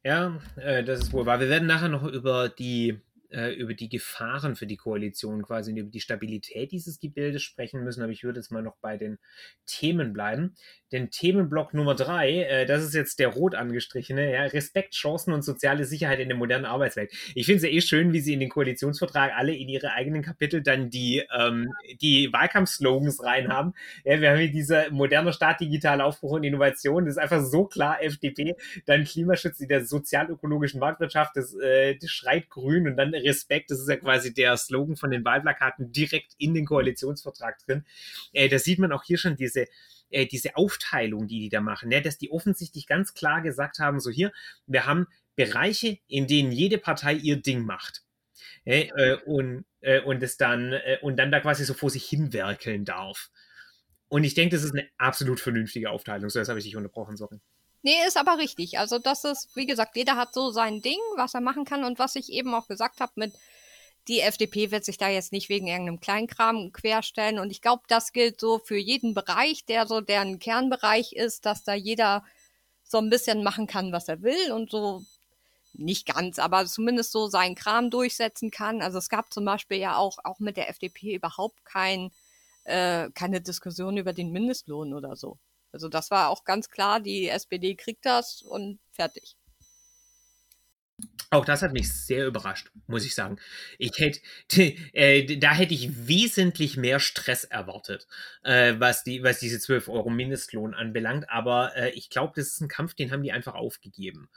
Ja, äh, das ist wohl wahr. Wir werden nachher noch über die äh, über die Gefahren für die Koalition quasi und über die Stabilität dieses Gebildes sprechen müssen, aber ich würde jetzt mal noch bei den Themen bleiben. Denn Themenblock Nummer drei, äh, das ist jetzt der rot angestrichene, ja, Respekt, Chancen und soziale Sicherheit in der modernen Arbeitswelt. Ich finde es ja eh schön, wie sie in den Koalitionsvertrag alle in ihre eigenen Kapitel dann die, ähm, die Wahlkampfslogans reinhaben. Ja, wir haben hier diese moderne Staat, digitale Aufbruch und Innovation, das ist einfach so klar FDP, dann Klimaschutz in der sozial-ökologischen Marktwirtschaft, das, äh, das schreit grün und dann Respekt, das ist ja quasi der Slogan von den Wahlplakaten direkt in den Koalitionsvertrag drin. Äh, da sieht man auch hier schon diese, äh, diese Aufteilung, die die da machen, ne? dass die offensichtlich ganz klar gesagt haben, so hier, wir haben Bereiche, in denen jede Partei ihr Ding macht. Äh, äh, und, äh, und es dann, äh, und dann da quasi so vor sich hinwerkeln darf. Und ich denke, das ist eine absolut vernünftige Aufteilung. So, jetzt habe ich dich unterbrochen, sorry. Nee, ist aber richtig. Also das ist, wie gesagt, jeder hat so sein Ding, was er machen kann. Und was ich eben auch gesagt habe mit, die FDP wird sich da jetzt nicht wegen irgendeinem Kleinkram querstellen. Und ich glaube, das gilt so für jeden Bereich, der so deren Kernbereich ist, dass da jeder so ein bisschen machen kann, was er will und so nicht ganz, aber zumindest so seinen Kram durchsetzen kann. Also es gab zum Beispiel ja auch, auch mit der FDP überhaupt kein, äh, keine Diskussion über den Mindestlohn oder so. Also das war auch ganz klar, die SPD kriegt das und fertig. Auch das hat mich sehr überrascht, muss ich sagen. Ich hätte, <laughs> äh, da hätte ich wesentlich mehr Stress erwartet, äh, was, die, was diese 12 Euro Mindestlohn anbelangt. Aber äh, ich glaube, das ist ein Kampf, den haben die einfach aufgegeben.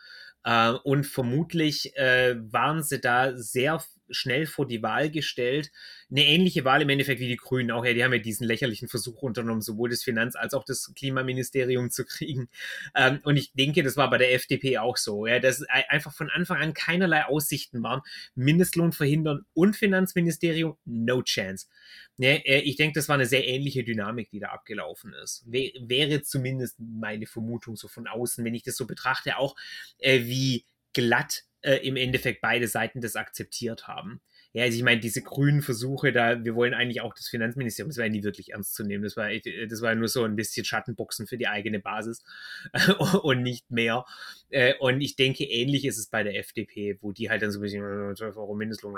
Äh, und vermutlich äh, waren sie da sehr schnell vor die Wahl gestellt. Eine ähnliche Wahl im Endeffekt wie die Grünen auch. Ja, die haben ja diesen lächerlichen Versuch unternommen, sowohl das Finanz- als auch das Klimaministerium zu kriegen. Ähm, und ich denke, das war bei der FDP auch so. Ja, dass einfach von Anfang an keinerlei Aussichten waren. Mindestlohn verhindern und Finanzministerium, no chance. Ja, äh, ich denke, das war eine sehr ähnliche Dynamik, die da abgelaufen ist. Wäre zumindest meine Vermutung so von außen, wenn ich das so betrachte, auch äh, wie glatt äh, im Endeffekt beide Seiten das akzeptiert haben. Ja, also ich meine, diese grünen Versuche da, wir wollen eigentlich auch das Finanzministerium, das war ja nie wirklich ernst zu nehmen. Das war, das war nur so ein bisschen Schattenboxen für die eigene Basis <laughs> und nicht mehr. Äh, und ich denke, ähnlich ist es bei der FDP, wo die halt dann so ein bisschen 12 Euro Mindestlohn,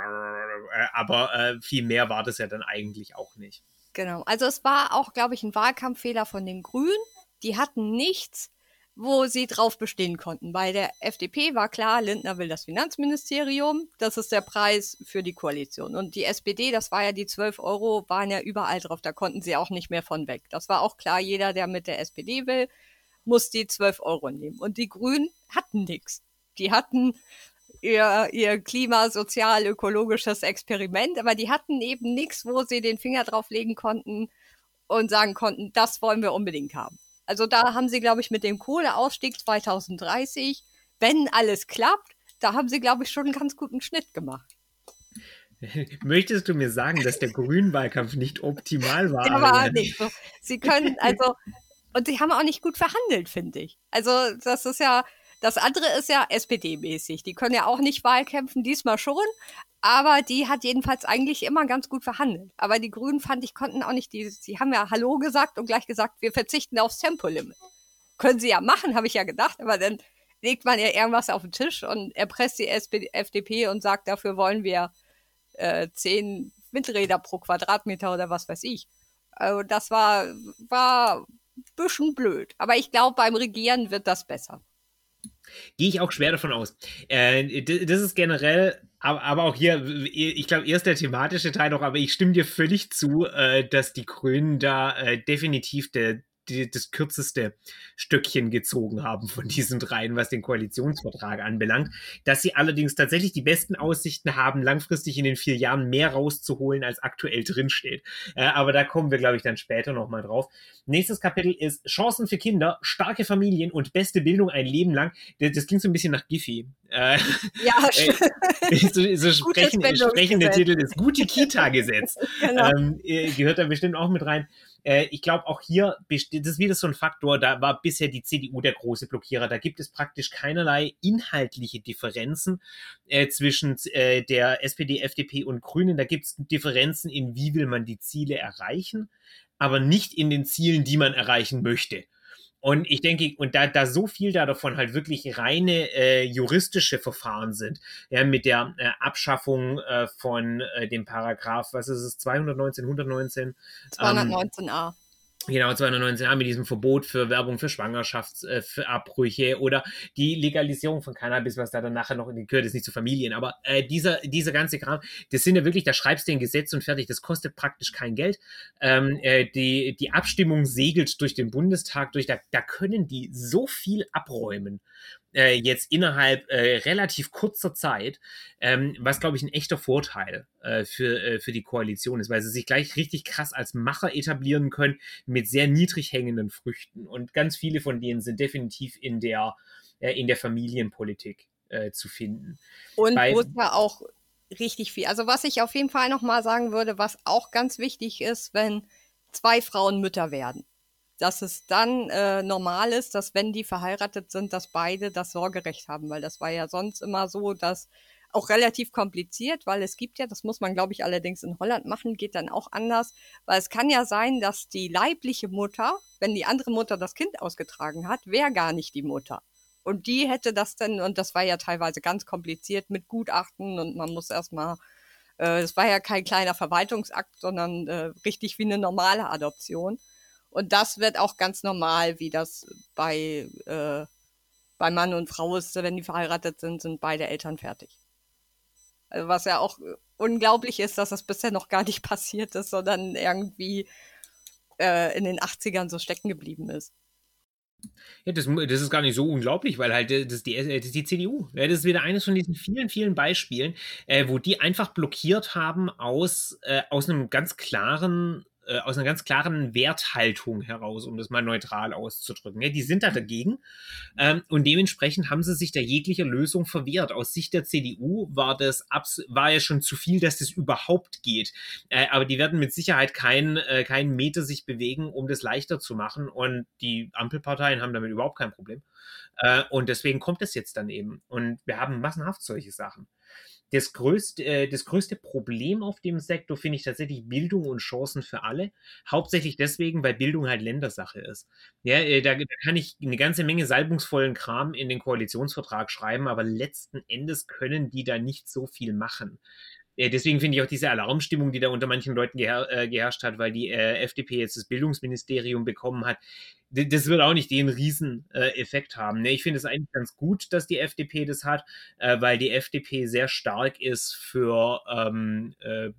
aber äh, viel mehr war das ja dann eigentlich auch nicht. Genau. Also es war auch, glaube ich, ein Wahlkampffehler von den Grünen. Die hatten nichts wo sie drauf bestehen konnten. Bei der FDP war klar, Lindner will das Finanzministerium, das ist der Preis für die Koalition. Und die SPD, das war ja die 12 Euro, waren ja überall drauf, da konnten sie auch nicht mehr von weg. Das war auch klar, jeder, der mit der SPD will, muss die 12 Euro nehmen. Und die Grünen hatten nichts. Die hatten ihr, ihr Klima-, sozial-, ökologisches Experiment, aber die hatten eben nichts, wo sie den Finger drauflegen konnten und sagen konnten, das wollen wir unbedingt haben. Also da haben sie, glaube ich, mit dem Kohleausstieg 2030, wenn alles klappt, da haben sie, glaube ich, schon einen ganz guten Schnitt gemacht. <laughs> Möchtest du mir sagen, dass der Grünwahlkampf nicht optimal war? Der war nicht so. Sie können, also, und sie haben auch nicht gut verhandelt, finde ich. Also, das ist ja, das andere ist ja SPD-mäßig. Die können ja auch nicht Wahlkämpfen, diesmal schon. Aber die hat jedenfalls eigentlich immer ganz gut verhandelt. Aber die Grünen fand ich konnten auch nicht die, sie haben ja Hallo gesagt und gleich gesagt, wir verzichten aufs Tempolimit. Können sie ja machen, habe ich ja gedacht, aber dann legt man ja irgendwas auf den Tisch und erpresst die SPD, FDP und sagt, dafür wollen wir äh, zehn Windräder pro Quadratmeter oder was weiß ich. Also das war, war ein bisschen blöd. Aber ich glaube, beim Regieren wird das besser. Gehe ich auch schwer davon aus. Äh, das ist generell, aber, aber auch hier, ich glaube, erst der thematische Teil noch, aber ich stimme dir völlig zu, äh, dass die Grünen da äh, definitiv der, die, das kürzeste Stöckchen gezogen haben von diesen dreien, was den Koalitionsvertrag anbelangt. Dass sie allerdings tatsächlich die besten Aussichten haben, langfristig in den vier Jahren mehr rauszuholen, als aktuell drinsteht. Äh, aber da kommen wir, glaube ich, dann später nochmal drauf. Nächstes Kapitel ist Chancen für Kinder, starke Familien und beste Bildung ein Leben lang. Das, das klingt so ein bisschen nach Giffy. Äh, ja, <laughs> äh, so, so <laughs> sprechen, sprechende Titel ist Gute Kita-Gesetz. <laughs> genau. ähm, äh, gehört da bestimmt auch mit rein. Äh, ich glaube, auch hier, das ist wieder so ein Faktor, da war bisher die CDU der große Blockierer. Da gibt es praktisch keinerlei inhaltliche Differenzen äh, zwischen äh, der SPD, FDP und Grünen. Da gibt es Differenzen in, wie will man die Ziele erreichen, aber nicht in den Zielen, die man erreichen möchte. Und ich denke, und da, da so viel da davon halt wirklich reine äh, juristische Verfahren sind, ja, mit der äh, Abschaffung äh, von äh, dem Paragraph, was ist es, 219, 119? 219a. Ähm, Genau, 219a mit diesem Verbot für Werbung für Schwangerschaftsabbrüche äh, oder die Legalisierung von Cannabis, was da dann nachher noch in gehört, ist nicht zu Familien. Aber äh, dieser, dieser ganze Kram, das sind ja wirklich, da schreibst du ein Gesetz und fertig, das kostet praktisch kein Geld. Ähm, äh, die, die Abstimmung segelt durch den Bundestag durch, da, da können die so viel abräumen äh, jetzt innerhalb äh, relativ kurzer Zeit, ähm, was, glaube ich, ein echter Vorteil äh, für, äh, für die Koalition ist, weil sie sich gleich richtig krass als Macher etablieren können mit sehr niedrig hängenden Früchten. Und ganz viele von denen sind definitiv in der, äh, in der Familienpolitik äh, zu finden. Und wo es ja auch richtig viel. Also was ich auf jeden Fall nochmal sagen würde, was auch ganz wichtig ist, wenn zwei Frauen Mütter werden dass es dann äh, normal ist, dass wenn die verheiratet sind, dass beide das Sorgerecht haben, weil das war ja sonst immer so, dass auch relativ kompliziert, weil es gibt ja, das muss man glaube ich allerdings in Holland machen, geht dann auch anders, weil es kann ja sein, dass die leibliche Mutter, wenn die andere Mutter das Kind ausgetragen hat, wäre gar nicht die Mutter. Und die hätte das dann, und das war ja teilweise ganz kompliziert mit Gutachten und man muss erstmal, äh, es war ja kein kleiner Verwaltungsakt, sondern äh, richtig wie eine normale Adoption. Und das wird auch ganz normal, wie das bei, äh, bei Mann und Frau ist, wenn die verheiratet sind, sind beide Eltern fertig. Also was ja auch unglaublich ist, dass das bisher noch gar nicht <laughs> passiert ist, sondern irgendwie äh, in den 80ern so stecken geblieben ist. Ja, das, das ist gar nicht so unglaublich, weil halt das, die, das ist die CDU. Das ist wieder eines von diesen vielen, vielen Beispielen, äh, wo die einfach blockiert haben aus, äh, aus einem ganz klaren äh, aus einer ganz klaren Werthaltung heraus, um das mal neutral auszudrücken. Ja, die sind da dagegen ähm, und dementsprechend haben sie sich da jeglicher Lösung verwehrt. Aus Sicht der CDU war das war ja schon zu viel, dass das überhaupt geht. Äh, aber die werden mit Sicherheit keinen äh, keinen Meter sich bewegen, um das leichter zu machen. Und die Ampelparteien haben damit überhaupt kein Problem. Äh, und deswegen kommt es jetzt dann eben. Und wir haben massenhaft solche Sachen das größte, äh, das größte Problem auf dem Sektor finde ich tatsächlich Bildung und Chancen für alle. Hauptsächlich deswegen, weil Bildung halt Ländersache ist. Ja, äh, da, da, kann ich eine ganze Menge salbungsvollen Kram in den Koalitionsvertrag schreiben, aber letzten Endes können die da nicht so viel machen. Äh, deswegen finde ich auch diese Alarmstimmung, die da unter manchen Leuten geher äh, geherrscht hat, weil die äh, FDP jetzt das Bildungsministerium bekommen hat, das wird auch nicht den Rieseneffekt äh, haben. Ne? Ich finde es eigentlich ganz gut, dass die FDP das hat, äh, weil die FDP sehr stark ist für, ähm, äh,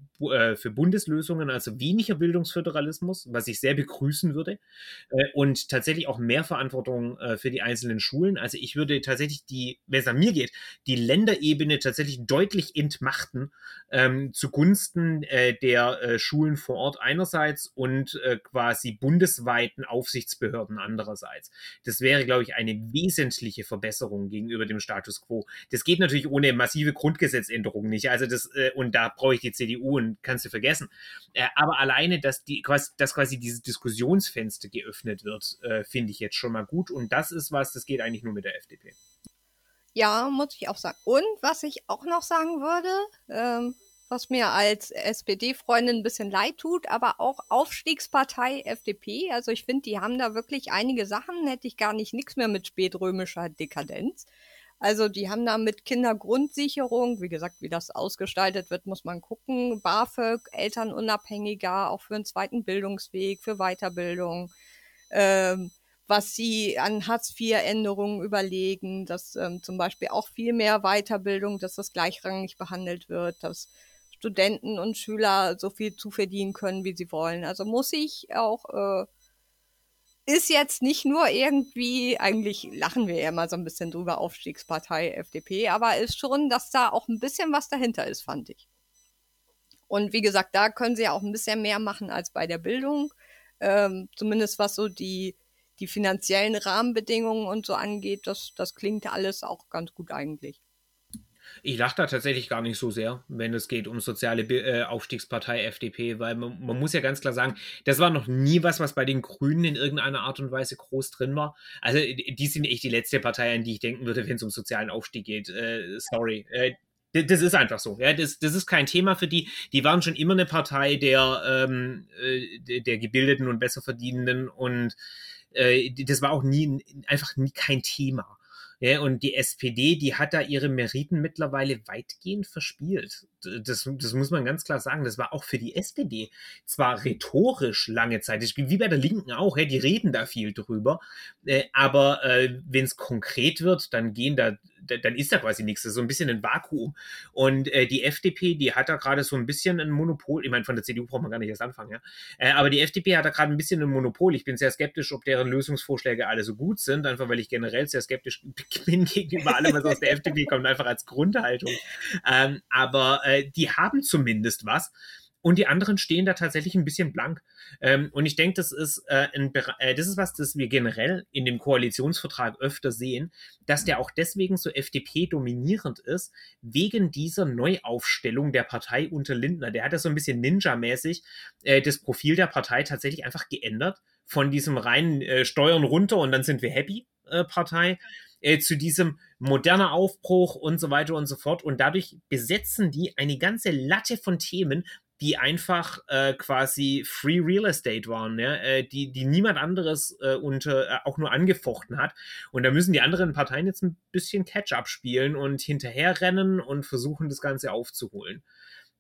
für Bundeslösungen, also weniger Bildungsföderalismus, was ich sehr begrüßen würde, und tatsächlich auch mehr Verantwortung für die einzelnen Schulen. Also ich würde tatsächlich die, wenn es an mir geht, die Länderebene tatsächlich deutlich entmachten ähm, zugunsten der Schulen vor Ort einerseits und quasi bundesweiten Aufsichtsbehörden Behörden andererseits. Das wäre, glaube ich, eine wesentliche Verbesserung gegenüber dem Status quo. Das geht natürlich ohne massive Grundgesetzänderungen nicht. Also das, äh, und da brauche ich die CDU und kannst du vergessen. Äh, aber alleine, dass die quasi, dass quasi dieses Diskussionsfenster geöffnet wird, äh, finde ich jetzt schon mal gut. Und das ist was, das geht eigentlich nur mit der FDP. Ja, muss ich auch sagen. Und was ich auch noch sagen würde, ähm, was mir als SPD-Freundin ein bisschen leid tut, aber auch Aufstiegspartei FDP. Also ich finde, die haben da wirklich einige Sachen, hätte ich gar nicht nichts mehr mit spätrömischer Dekadenz. Also die haben da mit Kindergrundsicherung, wie gesagt, wie das ausgestaltet wird, muss man gucken. BAföG, Elternunabhängiger, auch für einen zweiten Bildungsweg, für Weiterbildung. Ähm, was sie an Hartz-IV-Änderungen überlegen, dass ähm, zum Beispiel auch viel mehr Weiterbildung, dass das gleichrangig behandelt wird, dass Studenten und Schüler so viel zuverdienen können, wie sie wollen. Also muss ich auch, äh, ist jetzt nicht nur irgendwie, eigentlich lachen wir ja mal so ein bisschen drüber, Aufstiegspartei FDP, aber ist schon, dass da auch ein bisschen was dahinter ist, fand ich. Und wie gesagt, da können sie ja auch ein bisschen mehr machen als bei der Bildung. Ähm, zumindest was so die, die finanziellen Rahmenbedingungen und so angeht, das, das klingt alles auch ganz gut eigentlich. Ich lache da tatsächlich gar nicht so sehr, wenn es geht um soziale äh, Aufstiegspartei FDP, weil man, man, muss ja ganz klar sagen, das war noch nie was, was bei den Grünen in irgendeiner Art und Weise groß drin war. Also die sind echt die letzte Partei, an die ich denken würde, wenn es um sozialen Aufstieg geht. Äh, sorry. Äh, das ist einfach so. Ja, das, das ist kein Thema für die. Die waren schon immer eine Partei der, ähm, äh, der, Gebildeten und Besserverdienenden und äh, das war auch nie einfach nie kein Thema. Ja, und die SPD, die hat da ihre Meriten mittlerweile weitgehend verspielt. Das, das muss man ganz klar sagen. Das war auch für die SPD zwar rhetorisch lange Zeit, wie bei der Linken auch, ja, die reden da viel drüber, äh, aber äh, wenn es konkret wird, dann gehen da dann ist da quasi nichts. Das ist so ein bisschen ein Vakuum. Und äh, die FDP, die hat da gerade so ein bisschen ein Monopol. Ich meine, von der CDU braucht man gar nicht erst anfangen, ja. Äh, aber die FDP hat da gerade ein bisschen ein Monopol. Ich bin sehr skeptisch, ob deren Lösungsvorschläge alle so gut sind, einfach weil ich generell sehr skeptisch <laughs> bin gegenüber allem, was aus der FDP kommt, einfach als Grundhaltung. Ähm, aber äh, die haben zumindest was. Und die anderen stehen da tatsächlich ein bisschen blank. Ähm, und ich denke, das ist äh, ein, äh, das ist was, das wir generell in dem Koalitionsvertrag öfter sehen, dass der auch deswegen so FDP-dominierend ist, wegen dieser Neuaufstellung der Partei unter Lindner. Der hat ja so ein bisschen Ninja-mäßig äh, das Profil der Partei tatsächlich einfach geändert. Von diesem reinen äh, Steuern runter und dann sind wir happy äh, Partei äh, zu diesem moderner Aufbruch und so weiter und so fort. Und dadurch besetzen die eine ganze Latte von Themen, die einfach äh, quasi Free Real Estate waren, ja? äh, die, die niemand anderes äh, unter, äh, auch nur angefochten hat. Und da müssen die anderen Parteien jetzt ein bisschen Catch-up spielen und hinterherrennen und versuchen, das Ganze aufzuholen.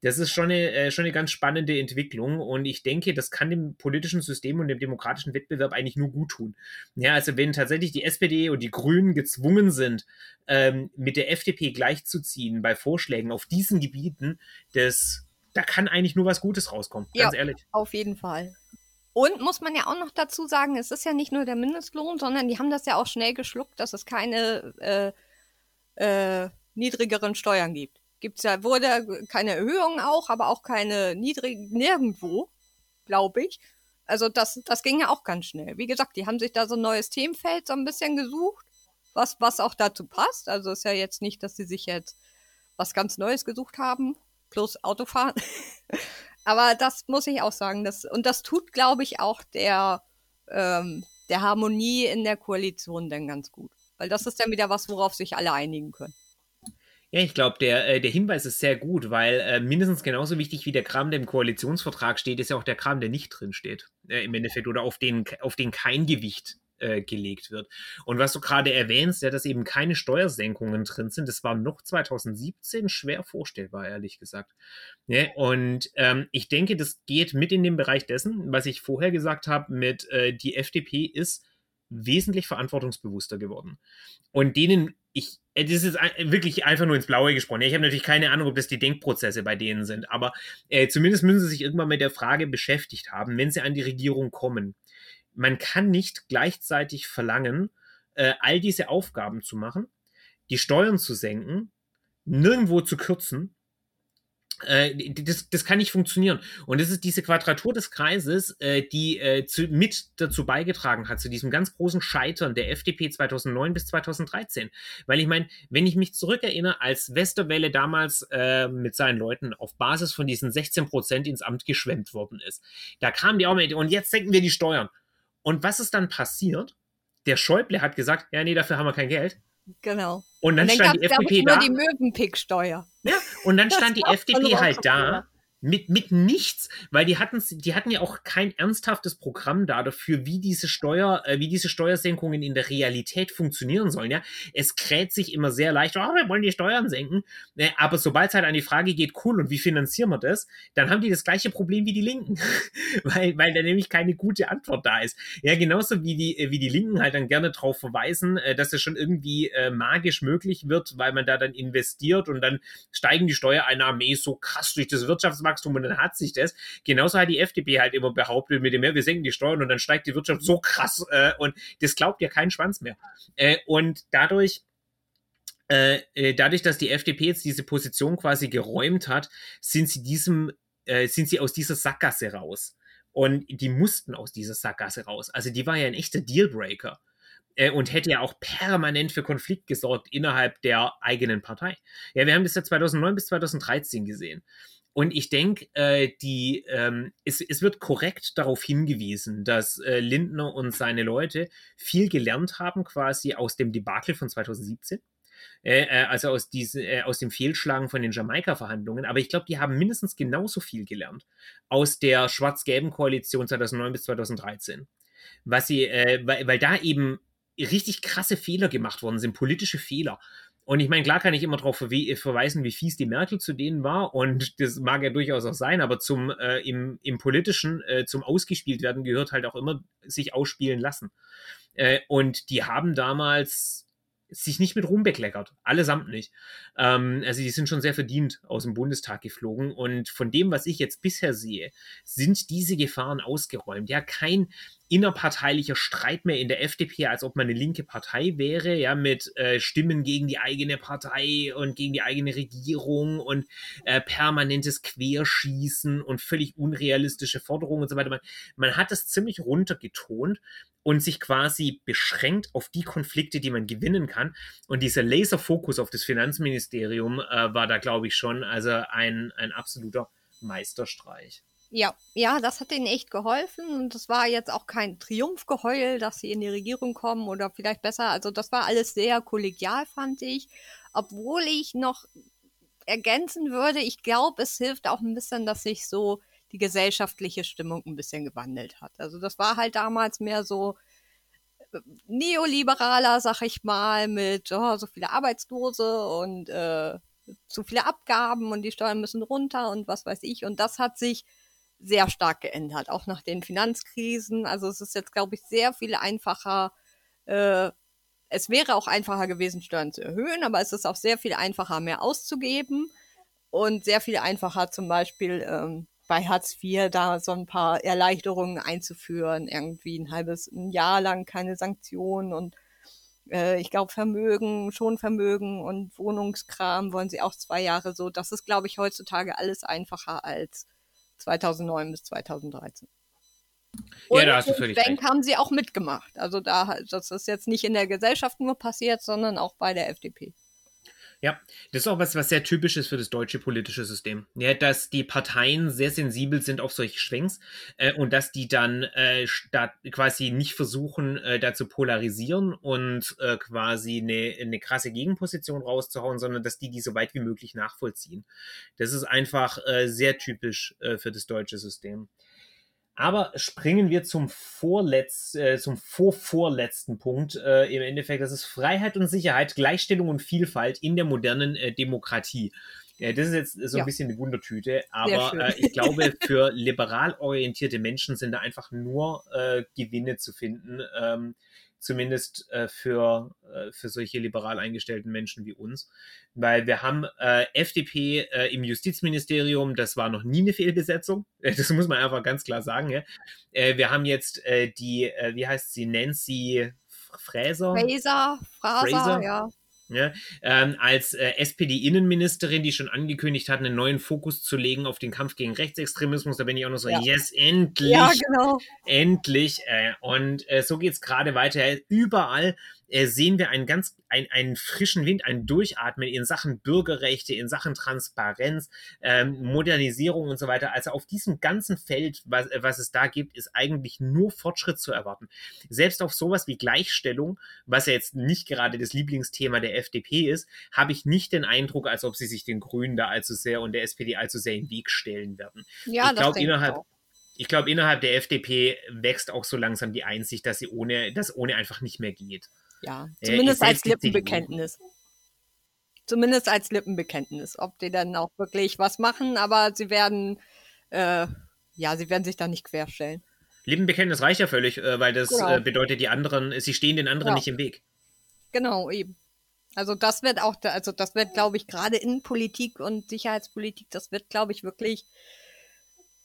Das ist schon eine, äh, schon eine ganz spannende Entwicklung und ich denke, das kann dem politischen System und dem demokratischen Wettbewerb eigentlich nur gut tun. Ja, also wenn tatsächlich die SPD und die Grünen gezwungen sind, ähm, mit der FDP gleichzuziehen bei Vorschlägen auf diesen Gebieten, das da kann eigentlich nur was Gutes rauskommen, ganz ja, ehrlich. Auf jeden Fall. Und muss man ja auch noch dazu sagen, es ist ja nicht nur der Mindestlohn, sondern die haben das ja auch schnell geschluckt, dass es keine äh, äh, niedrigeren Steuern gibt. Gibt's ja, wurde keine Erhöhung auch, aber auch keine niedrigen, nirgendwo, glaube ich. Also das, das ging ja auch ganz schnell. Wie gesagt, die haben sich da so ein neues Themenfeld so ein bisschen gesucht, was, was auch dazu passt. Also ist ja jetzt nicht, dass sie sich jetzt was ganz Neues gesucht haben, plus Autofahren. <laughs> aber das muss ich auch sagen. Das, und das tut, glaube ich, auch der, ähm, der Harmonie in der Koalition dann ganz gut. Weil das ist dann wieder was, worauf sich alle einigen können. Ja, ich glaube, der, äh, der Hinweis ist sehr gut, weil äh, mindestens genauso wichtig wie der Kram, der im Koalitionsvertrag steht, ist ja auch der Kram, der nicht drin steht. Äh, Im Endeffekt oder auf den, auf den kein Gewicht äh, gelegt wird. Und was du gerade erwähnst, ja, dass eben keine Steuersenkungen drin sind, das war noch 2017 schwer vorstellbar, ehrlich gesagt. Ne, und ähm, ich denke, das geht mit in den Bereich dessen, was ich vorher gesagt habe, mit äh, die FDP ist wesentlich verantwortungsbewusster geworden. Und denen, ich, äh, das ist wirklich einfach nur ins Blaue gesprochen. Ich habe natürlich keine Ahnung, ob das die Denkprozesse bei denen sind, aber äh, zumindest müssen sie sich irgendwann mit der Frage beschäftigt haben, wenn sie an die Regierung kommen. Man kann nicht gleichzeitig verlangen, äh, all diese Aufgaben zu machen, die Steuern zu senken, nirgendwo zu kürzen äh, das, das kann nicht funktionieren. Und es ist diese Quadratur des Kreises, äh, die äh, zu, mit dazu beigetragen hat, zu diesem ganz großen Scheitern der FDP 2009 bis 2013. Weil ich meine, wenn ich mich zurückerinnere, als Westerwelle damals äh, mit seinen Leuten auf Basis von diesen 16 Prozent ins Amt geschwemmt worden ist, da kamen die auch mit, und jetzt senken wir die Steuern. Und was ist dann passiert? Der Schäuble hat gesagt, ja, nee, dafür haben wir kein Geld. Genau. Und dann, und dann stand die FDP da. Nur die Möwenpicksteuer. Ja, und dann stand die FDP halt da mit, mit nichts, weil die hatten, die hatten ja auch kein ernsthaftes Programm da dafür, wie diese Steuer, äh, wie diese Steuersenkungen in der Realität funktionieren sollen. Ja, es kräht sich immer sehr leicht, oh, wir wollen die Steuern senken. Äh, aber sobald es halt an die Frage geht, cool, und wie finanzieren wir das, dann haben die das gleiche Problem wie die Linken, <laughs> weil, weil da nämlich keine gute Antwort da ist. Ja, genauso wie die, äh, wie die Linken halt dann gerne darauf verweisen, äh, dass es schon irgendwie äh, magisch möglich wird, weil man da dann investiert und dann steigen die Steuereinnahmen eh so krass durch das Wirtschaftswachstum Wirtschaftswachstum und dann hat sich das. Genauso hat die FDP halt immer behauptet, mit dem mehr, wir senken die Steuern und dann steigt die Wirtschaft so krass äh, und das glaubt ja kein Schwanz mehr. Äh, und dadurch äh, äh dadurch, dass die FDP jetzt diese Position quasi geräumt hat, sind sie diesem, äh, sind sie aus dieser Sackgasse raus. Und die mussten aus dieser Sackgasse raus. Also die war ja ein echter Dealbreaker äh, und hätte ja auch permanent für Konflikt gesorgt innerhalb der eigenen Partei. Ja, wir haben das ja 2009 bis 2013 gesehen. Und ich denke, äh, die, ähm, es, es wird korrekt darauf hingewiesen, dass äh, Lindner und seine Leute viel gelernt haben, quasi aus dem Debakel von 2017. Äh, äh, also aus, diese, äh, aus dem Fehlschlagen von den Jamaika-Verhandlungen. Aber ich glaube, die haben mindestens genauso viel gelernt aus der schwarz-gelben Koalition 2009 bis 2013. Was sie, weil, weil da eben richtig krasse Fehler gemacht worden sind, politische Fehler. Und ich meine, klar kann ich immer darauf verweisen, wie fies die Merkel zu denen war. Und <laughs> das mag ja durchaus auch sein, aber zum äh, im, im politischen, äh, zum ausgespielt werden gehört halt auch immer sich ausspielen lassen. Äh, und die haben damals sich nicht mit Ruhm bekleckert. Allesamt nicht. Ähm, also die sind schon sehr verdient aus dem Bundestag geflogen. Und von dem, was ich jetzt bisher sehe, sind diese Gefahren ausgeräumt. Ja, kein innerparteilicher Streit mehr in der FDP, als ob man eine linke Partei wäre, ja, mit äh, Stimmen gegen die eigene Partei und gegen die eigene Regierung und äh, permanentes Querschießen und völlig unrealistische Forderungen und so weiter. Man, man hat das ziemlich runtergetont und sich quasi beschränkt auf die Konflikte, die man gewinnen kann. Und dieser Laserfokus auf das Finanzministerium äh, war da, glaube ich, schon also ein, ein absoluter Meisterstreich. Ja, ja, das hat denen echt geholfen und das war jetzt auch kein Triumphgeheul, dass sie in die Regierung kommen oder vielleicht besser. Also das war alles sehr kollegial, fand ich. Obwohl ich noch ergänzen würde, ich glaube, es hilft auch ein bisschen, dass sich so die gesellschaftliche Stimmung ein bisschen gewandelt hat. Also das war halt damals mehr so äh, neoliberaler, sag ich mal, mit oh, so viele Arbeitslose und äh, zu viele Abgaben und die Steuern müssen runter und was weiß ich. Und das hat sich sehr stark geändert, auch nach den Finanzkrisen. Also es ist jetzt, glaube ich, sehr viel einfacher. Äh, es wäre auch einfacher gewesen, Steuern zu erhöhen, aber es ist auch sehr viel einfacher, mehr auszugeben und sehr viel einfacher zum Beispiel ähm, bei Hartz IV da so ein paar Erleichterungen einzuführen, irgendwie ein halbes ein Jahr lang keine Sanktionen und äh, ich glaube Vermögen, schon Vermögen und Wohnungskram wollen sie auch zwei Jahre so. Das ist, glaube ich, heutzutage alles einfacher als 2009 bis 2013. Und ja, da hast du völlig Bank haben sie auch mitgemacht. Also da, das ist jetzt nicht in der Gesellschaft nur passiert, sondern auch bei der FDP. Ja, das ist auch was, was sehr typisch ist für das deutsche politische System. Ja, dass die Parteien sehr sensibel sind auf solche Schwenks äh, und dass die dann äh, quasi nicht versuchen, äh, da zu polarisieren und äh, quasi eine, eine krasse Gegenposition rauszuhauen, sondern dass die die so weit wie möglich nachvollziehen. Das ist einfach äh, sehr typisch äh, für das deutsche System. Aber springen wir zum vorletz, äh, zum vorvorletzten Punkt äh, im Endeffekt. Das ist Freiheit und Sicherheit, Gleichstellung und Vielfalt in der modernen äh, Demokratie. Ja, das ist jetzt so ein ja. bisschen eine Wundertüte, aber äh, ich glaube, <laughs> für liberal orientierte Menschen sind da einfach nur äh, Gewinne zu finden. Ähm, zumindest äh, für, äh, für solche liberal eingestellten Menschen wie uns. Weil wir haben äh, FDP äh, im Justizministerium, das war noch nie eine Fehlbesetzung. <laughs> Das muss man einfach ganz klar sagen. Ja? Äh, wir haben jetzt äh, die, wie heißt sie, Nancy Fräser? Fraser, Fraser, Fraser. ja. Ja, ähm, als äh, SPD-Innenministerin, die schon angekündigt hat, einen neuen Fokus zu legen auf den Kampf gegen Rechtsextremismus. Da bin ich auch noch so, ja. yes, endlich. Ja, genau. Endlich. Äh, und äh, so es gerade weiter. Überall äh, sehen wir einen ganz ein, einen frischen Wind, ein Durchatmen in Sachen Bürgerrechte, in Sachen Transparenz, ähm, Modernisierung und so weiter. Also auf diesem ganzen Feld, was, äh, was es da gibt, ist eigentlich nur Fortschritt zu erwarten. Selbst auf sowas wie Gleichstellung, was ja jetzt nicht gerade das Lieblingsthema der FDP ist, habe ich nicht den Eindruck, als ob sie sich den Grünen da allzu sehr und der SPD allzu sehr im Weg stellen werden. Ja, ich glaube, innerhalb, auch ich glaube, innerhalb der FDP wächst auch so langsam die Einsicht, dass sie ohne, dass ohne einfach nicht mehr geht. Ja, äh, zumindest als Lippenbekenntnis. Zumindest als Lippenbekenntnis. Ob die dann auch wirklich was machen, aber sie werden, äh, ja, sie werden sich da nicht querstellen. Lippenbekenntnis reicht ja völlig, äh, weil das genau. äh, bedeutet, die anderen, sie stehen den anderen ja. nicht im Weg. Genau, eben. Also das wird auch, also das wird, glaube ich, gerade in Politik und Sicherheitspolitik, das wird, glaube ich, wirklich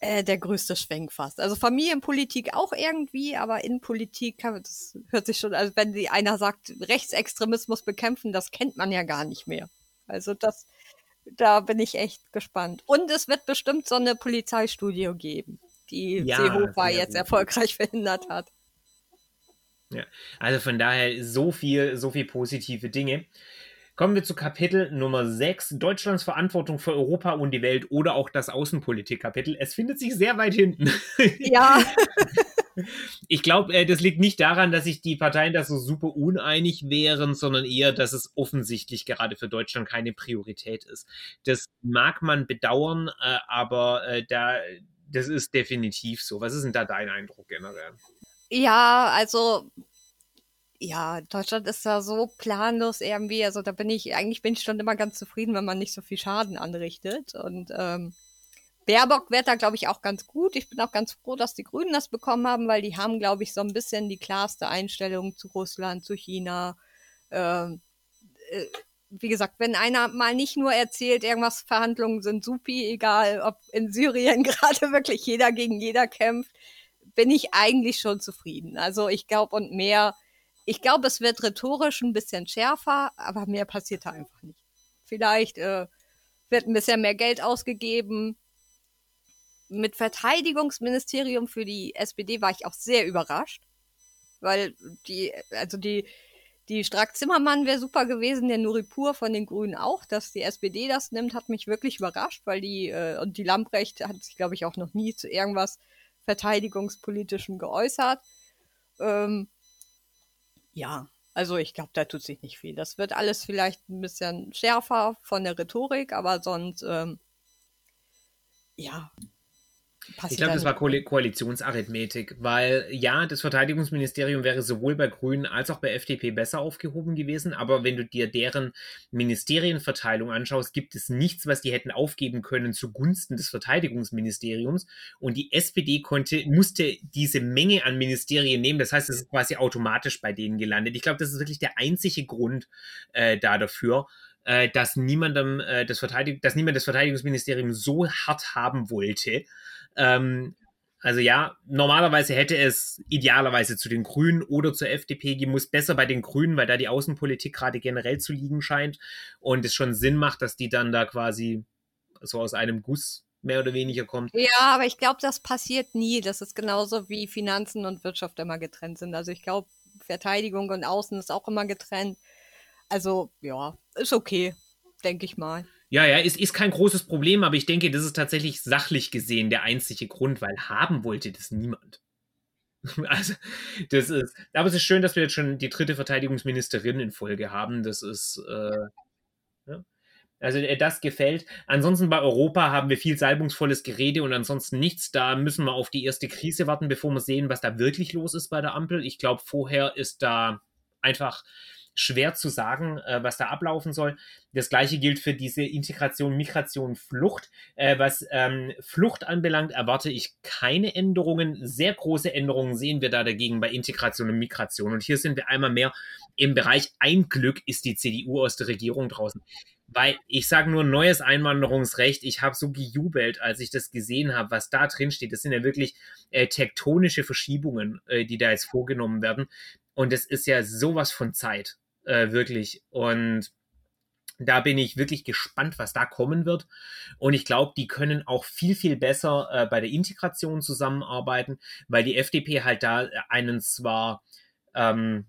äh, der größte Schwenk fast. Also Familienpolitik auch irgendwie, aber in Politik, das hört sich schon, also wenn einer sagt, Rechtsextremismus bekämpfen, das kennt man ja gar nicht mehr. Also das, da bin ich echt gespannt. Und es wird bestimmt so eine Polizeistudie geben, die ja, Seehofer jetzt erfolgreich <laughs> verhindert hat. Ja, also von daher so viel, so viel positive Dinge. Kommen wir zu Kapitel Nummer 6, Deutschlands Verantwortung für Europa und die Welt oder auch das Außenpolitik-Kapitel. Es findet sich sehr weit hinten. Ja. <laughs> Ich glaube, äh, das liegt nicht daran, dass sich die Parteien da so super uneinig wären, sondern eher, dass es offensichtlich gerade für Deutschland keine Priorität ist. Das mag man bedauern, äh, aber äh, da, das ist definitiv so. Was ist denn da dein Eindruck generell? Ja, also ja, Deutschland ist da so planlos irgendwie. Also da bin ich, eigentlich bin ich schon immer ganz zufrieden, wenn man nicht so viel Schaden anrichtet. Und ähm, Baerbock wird da, glaube ich, auch ganz gut. Ich bin auch ganz froh, dass die Grünen das bekommen haben, weil die haben, glaube ich, so ein bisschen die klarste Einstellung zu Russland, zu China. Ähm, äh, wie gesagt, wenn einer mal nicht nur erzählt, irgendwas Verhandlungen sind supi, egal ob in Syrien <laughs> gerade wirklich jeder gegen jeder kämpft, bin ich eigentlich schon zufrieden. Also ich glaube, und mehr ich glaube, es wird rhetorisch ein bisschen schärfer, aber mehr passiert da einfach nicht. Vielleicht äh, wird ein bisschen mehr Geld ausgegeben. Mit Verteidigungsministerium für die SPD war ich auch sehr überrascht, weil die, also die, die Strack-Zimmermann wäre super gewesen, der Nuripur von den Grünen auch, dass die SPD das nimmt, hat mich wirklich überrascht, weil die, äh, und die Lamprecht hat sich, glaube ich, auch noch nie zu irgendwas Verteidigungspolitischem geäußert. Ähm, ja, also ich glaube, da tut sich nicht viel. Das wird alles vielleicht ein bisschen schärfer von der Rhetorik, aber sonst, ähm, ja, ich glaube, das war Ko Koalitionsarithmetik, weil ja, das Verteidigungsministerium wäre sowohl bei Grünen als auch bei FDP besser aufgehoben gewesen, aber wenn du dir deren Ministerienverteilung anschaust, gibt es nichts, was die hätten aufgeben können zugunsten des Verteidigungsministeriums und die SPD konnte, musste diese Menge an Ministerien nehmen, das heißt, es ist quasi automatisch bei denen gelandet. Ich glaube, das ist wirklich der einzige Grund äh, da dafür äh, dass niemandem äh, das Verteidig dass niemand das Verteidigungsministerium so hart haben wollte. Ähm, also ja, normalerweise hätte es idealerweise zu den Grünen oder zur FDP gehen, muss besser bei den Grünen, weil da die Außenpolitik gerade generell zu liegen scheint und es schon Sinn macht, dass die dann da quasi so aus einem Guss mehr oder weniger kommt. Ja, aber ich glaube, das passiert nie. Das ist genauso wie Finanzen und Wirtschaft immer getrennt sind. Also ich glaube, Verteidigung und Außen ist auch immer getrennt. Also ja, ist okay, denke ich mal. Ja, ja, ist, ist kein großes Problem, aber ich denke, das ist tatsächlich sachlich gesehen der einzige Grund, weil haben wollte das niemand. <laughs> Also, das ist, aber es ist schön, dass wir jetzt schon die dritte Verteidigungsministerin in Folge haben. Das ist, äh, ja. Also äh, das gefällt. Ansonsten bei Europa haben wir viel salbungsvolles Gerede und ansonsten nichts. Da müssen wir auf die erste Krise warten, bevor wir sehen, was da wirklich los ist bei der Ampel. Ich glaube, vorher ist da einfach schwer zu sagen, äh, was da ablaufen soll. Das gleiche gilt für diese Integration, Migration, Flucht. Äh, was ähm, Flucht anbelangt, erwarte ich keine Änderungen. Sehr große Änderungen sehen wir da dagegen bei Integration und Migration. Und hier sind wir einmal mehr im Bereich ein Glück ist die CDU aus der Regierung draußen. Weil ich sage nur neues Einwanderungsrecht. Ich habe so gejubelt, als ich das gesehen habe, was da drin steht. Das sind ja wirklich äh, tektonische Verschiebungen, äh, die da jetzt vorgenommen werden. Und es ist ja sowas von Zeit äh, wirklich. Und da bin ich wirklich gespannt, was da kommen wird. Und ich glaube, die können auch viel, viel besser äh, bei der Integration zusammenarbeiten, weil die FDP halt da einen zwar ähm,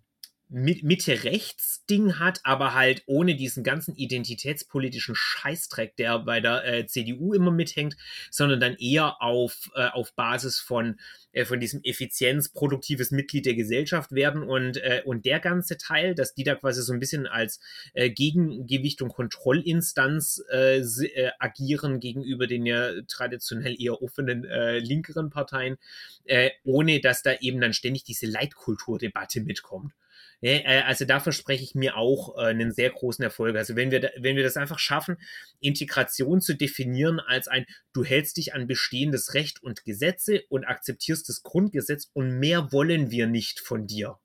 Mitte-Rechts-Ding hat, aber halt ohne diesen ganzen identitätspolitischen Scheißdreck, der bei der äh, CDU immer mithängt, sondern dann eher auf, äh, auf Basis von, äh, von diesem Effizienz, produktives Mitglied der Gesellschaft werden und, äh, und der ganze Teil, dass die da quasi so ein bisschen als äh, Gegengewicht und Kontrollinstanz äh, agieren gegenüber den ja traditionell eher offenen linkeren Parteien, ohne dass da eben dann ständig diese Leitkulturdebatte mitkommt. Äh, also da verspreche ich mir auch äh, einen sehr großen Erfolg. Also wenn wir, wenn wir das einfach schaffen, Integration zu definieren als ein, du hältst dich an bestehendes Recht und Gesetze und akzeptierst das Grundgesetz und mehr wollen wir nicht von dir.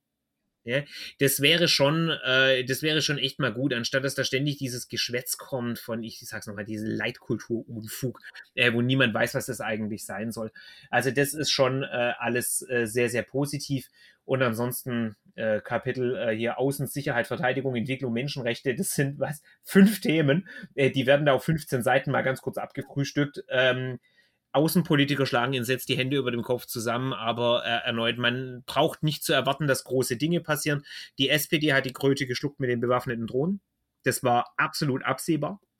Ja, das wäre schon, äh, das wäre schon echt mal gut, anstatt dass da ständig dieses Geschwätz kommt von, ich sag's nochmal, diese Leitkultur-Unfug, äh, wo niemand weiß, was das eigentlich sein soll. Also das ist schon äh, alles äh, sehr, sehr positiv. Und ansonsten äh, Kapitel äh, hier Außen, Sicherheit, Verteidigung, Entwicklung, Menschenrechte, das sind was, fünf Themen. Äh, die werden da auf 15 Seiten mal ganz kurz abgefrühstückt. Ähm, Außenpolitiker schlagen ihn jetzt die Hände über dem Kopf zusammen, aber äh, erneut, man braucht nicht zu erwarten, dass große Dinge passieren. Die SPD hat die Kröte geschluckt mit den bewaffneten Drohnen. Das war absolut absehbar. <laughs>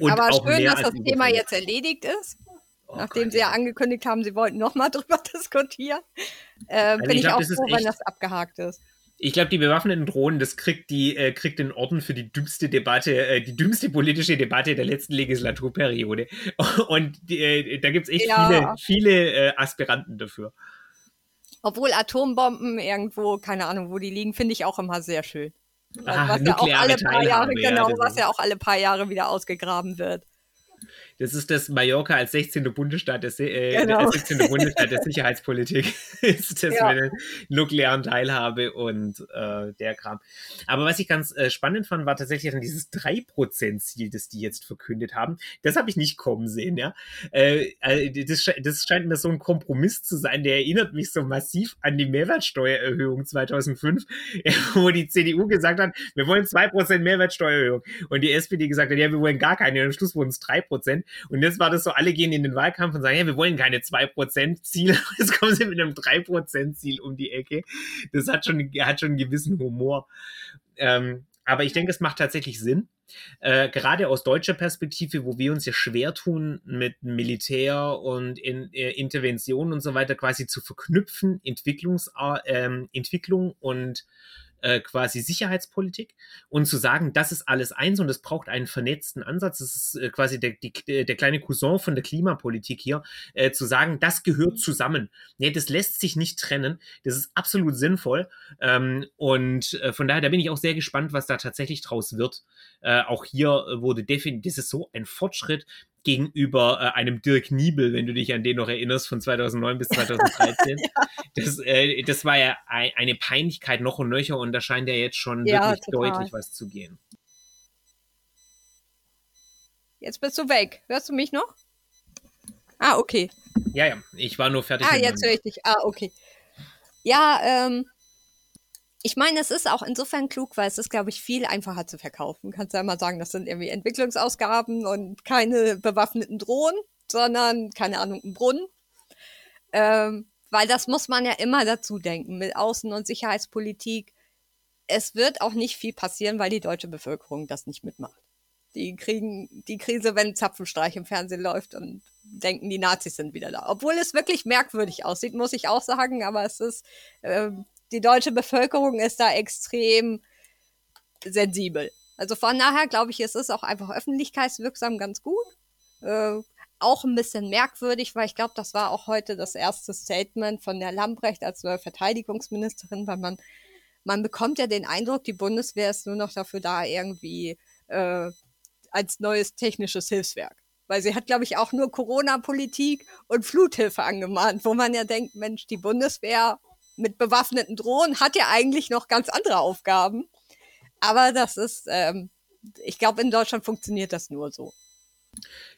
Und aber schön, dass das Thema jetzt erledigt ist. Oh nachdem Gott, sie ja angekündigt haben, sie wollten nochmal <laughs> drüber diskutieren. Äh, also bin ich, glaub, auch froh, wenn das abgehakt ist. Ich glaube, die bewaffneten Drohnen, das kriegt die, äh, kriegt den Orden für die dümmste Debatte, äh, die dümmste politische Debatte der letzten Legislaturperiode. <laughs> Und äh, da gibt es echt ja. viele, viele äh, Aspiranten dafür. Obwohl Atombomben irgendwo, keine Ahnung, wo die liegen, finde ich auch immer sehr schön. Ah, was ja auch alle paar Jahre, genau, was ja auch alle paar Jahre wieder ausgegraben wird. Das ist das Mallorca als 16. Bundesstaat der, äh, genau. als 16. Bundesstaat der Sicherheitspolitik. <laughs> <laughs> ist das ja. mit der nuklearen Teilhabe und äh, der Kram. Aber was ich ganz äh, spannend fand, war tatsächlich dann dieses 3%-Ziel, das die jetzt verkündet haben. Das habe ich nicht kommen sehen, ja. Äh, äh das, das scheint mir so ein Kompromiss zu sein, der erinnert mich so massiv an die Mehrwertsteuererhöhung 2005, <laughs> wo die CDU gesagt hat, wir wollen 2% Mehrwertsteuererhöhung. Und die SPD gesagt hat, ja, wir wollen gar keine. Und am Schluss wurden es 3%. Und jetzt war das so, alle gehen in den Wahlkampf und sagen, ja, wir wollen keine 2%-Ziel. <laughs> Jetzt kommen sie mit einem 3%-Ziel um die Ecke. Das hat schon, hat schon einen gewissen Humor. Ähm, aber ich denke, es macht tatsächlich Sinn. Äh, gerade aus deutscher Perspektive, wo wir uns ja schwer tun, mit Militär und in, äh, Intervention und so weiter quasi zu verknüpfen, Entwicklungs, äh, Entwicklung und äh, quasi Sicherheitspolitik und zu sagen, das ist alles eins und es braucht einen vernetzten Ansatz. Das ist äh, quasi der, die, der kleine Cousin von der Klimapolitik hier, äh, zu sagen, das gehört zusammen. Nee, das lässt sich nicht trennen. Das ist absolut sinnvoll. Ähm, und äh, von daher, da bin ich auch sehr gespannt, was da tatsächlich draus wird. Äh, auch hier wurde definitiv, das ist so ein Fortschritt, gegenüber äh, einem Dirk Niebel, wenn du dich an den noch erinnerst, von 2009 bis 2013. <laughs> ja. das, äh, das war ja ein, eine Peinlichkeit noch und nöcher und da scheint ja jetzt schon ja, wirklich total. deutlich was zu gehen. Jetzt bist du weg. Hörst du mich noch? Ah, okay. Ja, ja, ich war nur fertig. Ah, jetzt höre ich dich. Ah, okay. Ja, ähm, ich meine, es ist auch insofern klug, weil es ist, glaube ich, viel einfacher zu verkaufen. Kannst du ja mal sagen, das sind irgendwie Entwicklungsausgaben und keine bewaffneten Drohnen, sondern, keine Ahnung, ein Brunnen. Ähm, weil das muss man ja immer dazu denken mit Außen- und Sicherheitspolitik. Es wird auch nicht viel passieren, weil die deutsche Bevölkerung das nicht mitmacht. Die kriegen die Krise, wenn Zapfenstreich im Fernsehen läuft und denken, die Nazis sind wieder da. Obwohl es wirklich merkwürdig aussieht, muss ich auch sagen, aber es ist, äh, die deutsche Bevölkerung ist da extrem sensibel. Also von daher glaube ich, es ist auch einfach öffentlichkeitswirksam ganz gut. Äh, auch ein bisschen merkwürdig, weil ich glaube, das war auch heute das erste Statement von der Lambrecht als neue Verteidigungsministerin, weil man, man bekommt ja den Eindruck, die Bundeswehr ist nur noch dafür da, irgendwie äh, als neues technisches Hilfswerk. Weil sie hat, glaube ich, auch nur Corona-Politik und Fluthilfe angemahnt, wo man ja denkt, Mensch, die Bundeswehr mit bewaffneten Drohnen hat ja eigentlich noch ganz andere Aufgaben. Aber das ist, ähm, ich glaube, in Deutschland funktioniert das nur so.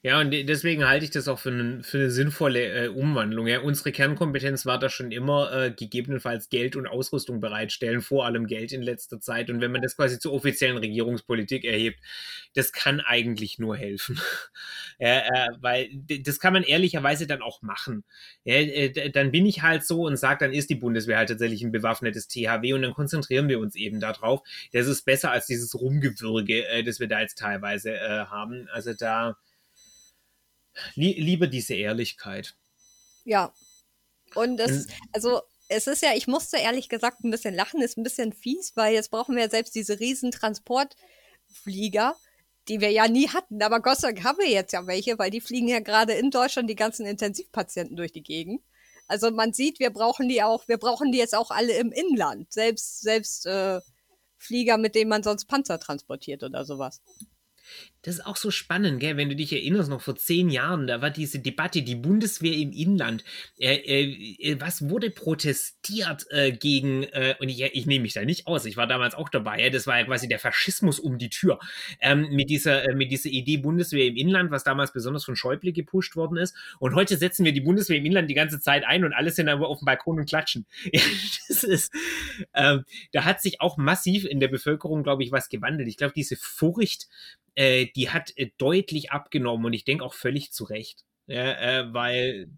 Ja, und deswegen halte ich das auch für, eine, für eine sinnvolle äh, Umwandlung. Ja, unsere Kernkompetenz war da schon immer äh, gegebenenfalls Geld und Ausrüstung bereitstellen, vor allem Geld in letzter Zeit. Und wenn man das quasi zur offiziellen Regierungspolitik erhebt, das kann eigentlich nur helfen. <laughs> ja, äh, weil das kann man ehrlicherweise dann auch machen. Ja, äh, dann bin ich halt so und sage, dann ist die Bundeswehr halt tatsächlich ein bewaffnetes THW und dann konzentrieren wir uns eben darauf. Das ist besser als dieses Rumgewürge, äh, das wir da jetzt teilweise äh, haben. Also da lieber diese Ehrlichkeit. Ja. Und es, also es ist ja, ich musste ehrlich gesagt ein bisschen lachen, ist ein bisschen fies, weil jetzt brauchen wir ja selbst diese riesen Transportflieger, die wir ja nie hatten. Aber Gott sei Dank haben wir jetzt ja welche, weil die fliegen ja gerade in Deutschland die ganzen Intensivpatienten durch die Gegend. Also man sieht, wir brauchen die auch, wir brauchen die jetzt auch alle im Inland. Selbst, selbst äh, Flieger, mit denen man sonst Panzer transportiert oder sowas. Das ist auch so spannend, gell? wenn du dich erinnerst, noch vor zehn Jahren, da war diese Debatte, die Bundeswehr im Inland. Äh, äh, äh was wurde protestiert äh, gegen, äh, und ich, ich nehme mich da nicht aus, ich war damals auch dabei, ja? das war ja quasi der Faschismus um die Tür. Ähm, mit, dieser, äh, mit dieser Idee Bundeswehr im Inland, was damals besonders von Schäuble gepusht worden ist. Und heute setzen wir die Bundeswehr im Inland die ganze Zeit ein und alle sind aber auf dem Balkon und klatschen. <laughs> Das ist, ähm, da hat sich auch massiv in der Bevölkerung, glaube ich, was gewandelt. Ich glaube, diese Furcht, äh, die hat äh, deutlich abgenommen und ich denke auch völlig zu Recht. Ja, äh, weil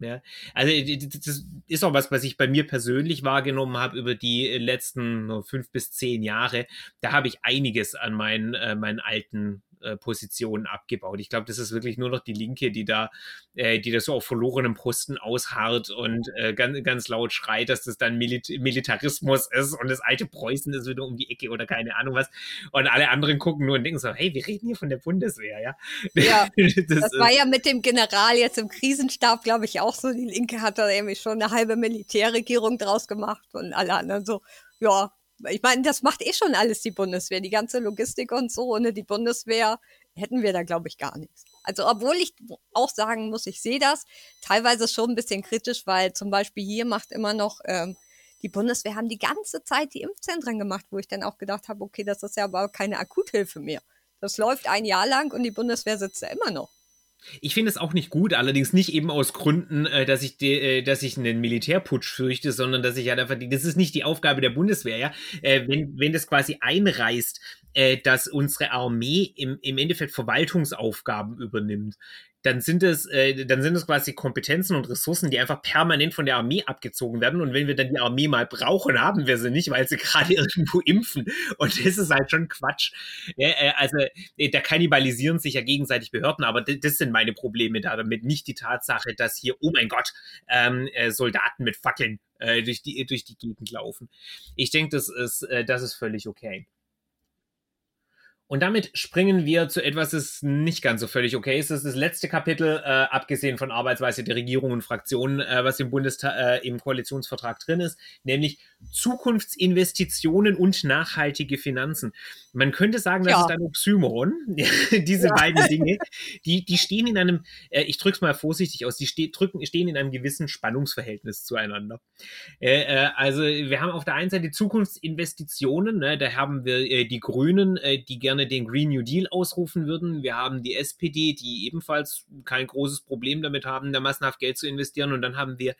ja, also das ist auch was, was ich bei mir persönlich wahrgenommen habe über die letzten fünf bis zehn Jahre. Da habe ich einiges an meinen, äh, meinen alten äh, Positionen abgebaut. Ich glaube, das ist wirklich nur noch die Linke, die da, äh, die da so auf verlorenem Posten ausharrt und äh, ganz, ganz laut schreit, dass das dann Milit Militarismus ist und das alte Preußen ist wieder um die Ecke oder keine Ahnung was. Und alle anderen gucken nur und denken so, hey, wir reden hier von der Bundeswehr, ja. Ja, <laughs> das, das war ja mit dem General jetzt im Krisenstab, glaube ich, auch so. Die Linke hat da irgendwie schon eine halbe Militärregierung draus gemacht und alle anderen so, ja, ich meine, das macht eh schon alles die Bundeswehr, die ganze Logistik und so. Ohne die Bundeswehr hätten wir da, glaube ich, gar nichts. Also, obwohl ich auch sagen muss, ich sehe das teilweise schon ein bisschen kritisch, weil zum Beispiel hier macht immer noch ähm, die Bundeswehr haben die ganze Zeit die Impfzentren gemacht, wo ich dann auch gedacht habe, okay, das ist ja aber keine Akuthilfe mehr. Das läuft ein Jahr lang und die Bundeswehr sitzt da immer noch. Ich finde es auch nicht gut, allerdings nicht eben aus Gründen, äh, dass ich, de, äh, dass ich einen Militärputsch fürchte, sondern dass ich ja einfach, das ist nicht die Aufgabe der Bundeswehr, ja. Äh, wenn, wenn das quasi einreißt, dass unsere Armee im, im Endeffekt Verwaltungsaufgaben übernimmt, dann sind es, äh, dann sind es quasi Kompetenzen und Ressourcen, die einfach permanent von der Armee abgezogen werden. Und wenn wir dann die Armee mal brauchen, haben wir sie nicht, weil sie <laughs> gerade irgendwo impfen. Und das ist halt schon Quatsch. Ja, äh, also äh, da kannibalisieren sich ja gegenseitig Behörden, aber das sind meine Probleme da damit. Nicht die Tatsache, dass hier, oh mein Gott, ähm, äh, Soldaten mit Fackeln äh, durch, die, durch die Gegend laufen. Ich denke, das ist, äh, das ist völlig okay. Und damit springen wir zu etwas, das nicht ganz so völlig okay ist. Das ist das letzte Kapitel, äh, abgesehen von Arbeitsweise der Regierung und Fraktionen, äh, was im Bundestag, äh, im Koalitionsvertrag drin ist, nämlich Zukunftsinvestitionen und nachhaltige Finanzen. Man könnte sagen, das ja. ist ein Oxymoron. <laughs> Diese ja. beiden <laughs> Dinge, die, die stehen in einem, äh, ich drücke es mal vorsichtig aus, die ste drücken, stehen in einem gewissen Spannungsverhältnis zueinander. Äh, äh, also wir haben auf der einen Seite Zukunftsinvestitionen, ne, da haben wir die Grünen, die gerne den Green New Deal ausrufen würden. Wir haben die SPD, die ebenfalls kein großes Problem damit haben, da massenhaft Geld zu investieren. Und dann haben wir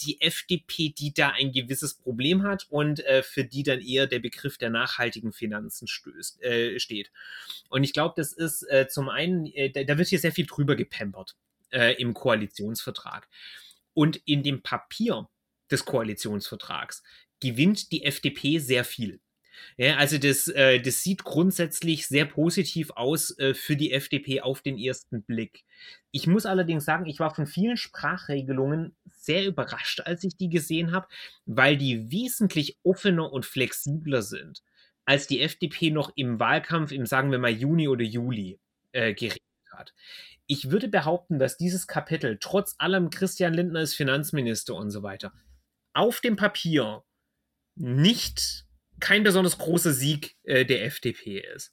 die FDP, die da ein gewisses Problem hat und äh, für die dann eher der Begriff der nachhaltigen Finanzen stößt, äh, steht. Und ich glaube, das ist äh, zum einen, äh, da, da, wird hier sehr viel drüber gepampert äh, im Koalitionsvertrag. Und in dem Papier des Koalitionsvertrags gewinnt die FDP sehr viel. Ja, also das, äh, das sieht grundsätzlich sehr positiv aus äh, für die FDP auf den ersten Blick. Ich muss allerdings sagen, ich war von vielen Sprachregelungen sehr überrascht, als ich die gesehen habe, weil die wesentlich offener und flexibler sind, als die FDP noch im Wahlkampf im, sagen wir mal, Juni oder Juli äh, geredet hat. Ich würde behaupten, dass dieses Kapitel, trotz allem Christian Lindner ist Finanzminister und so weiter, auf dem Papier nicht kein besonders großer Sieg äh, der FDP ist.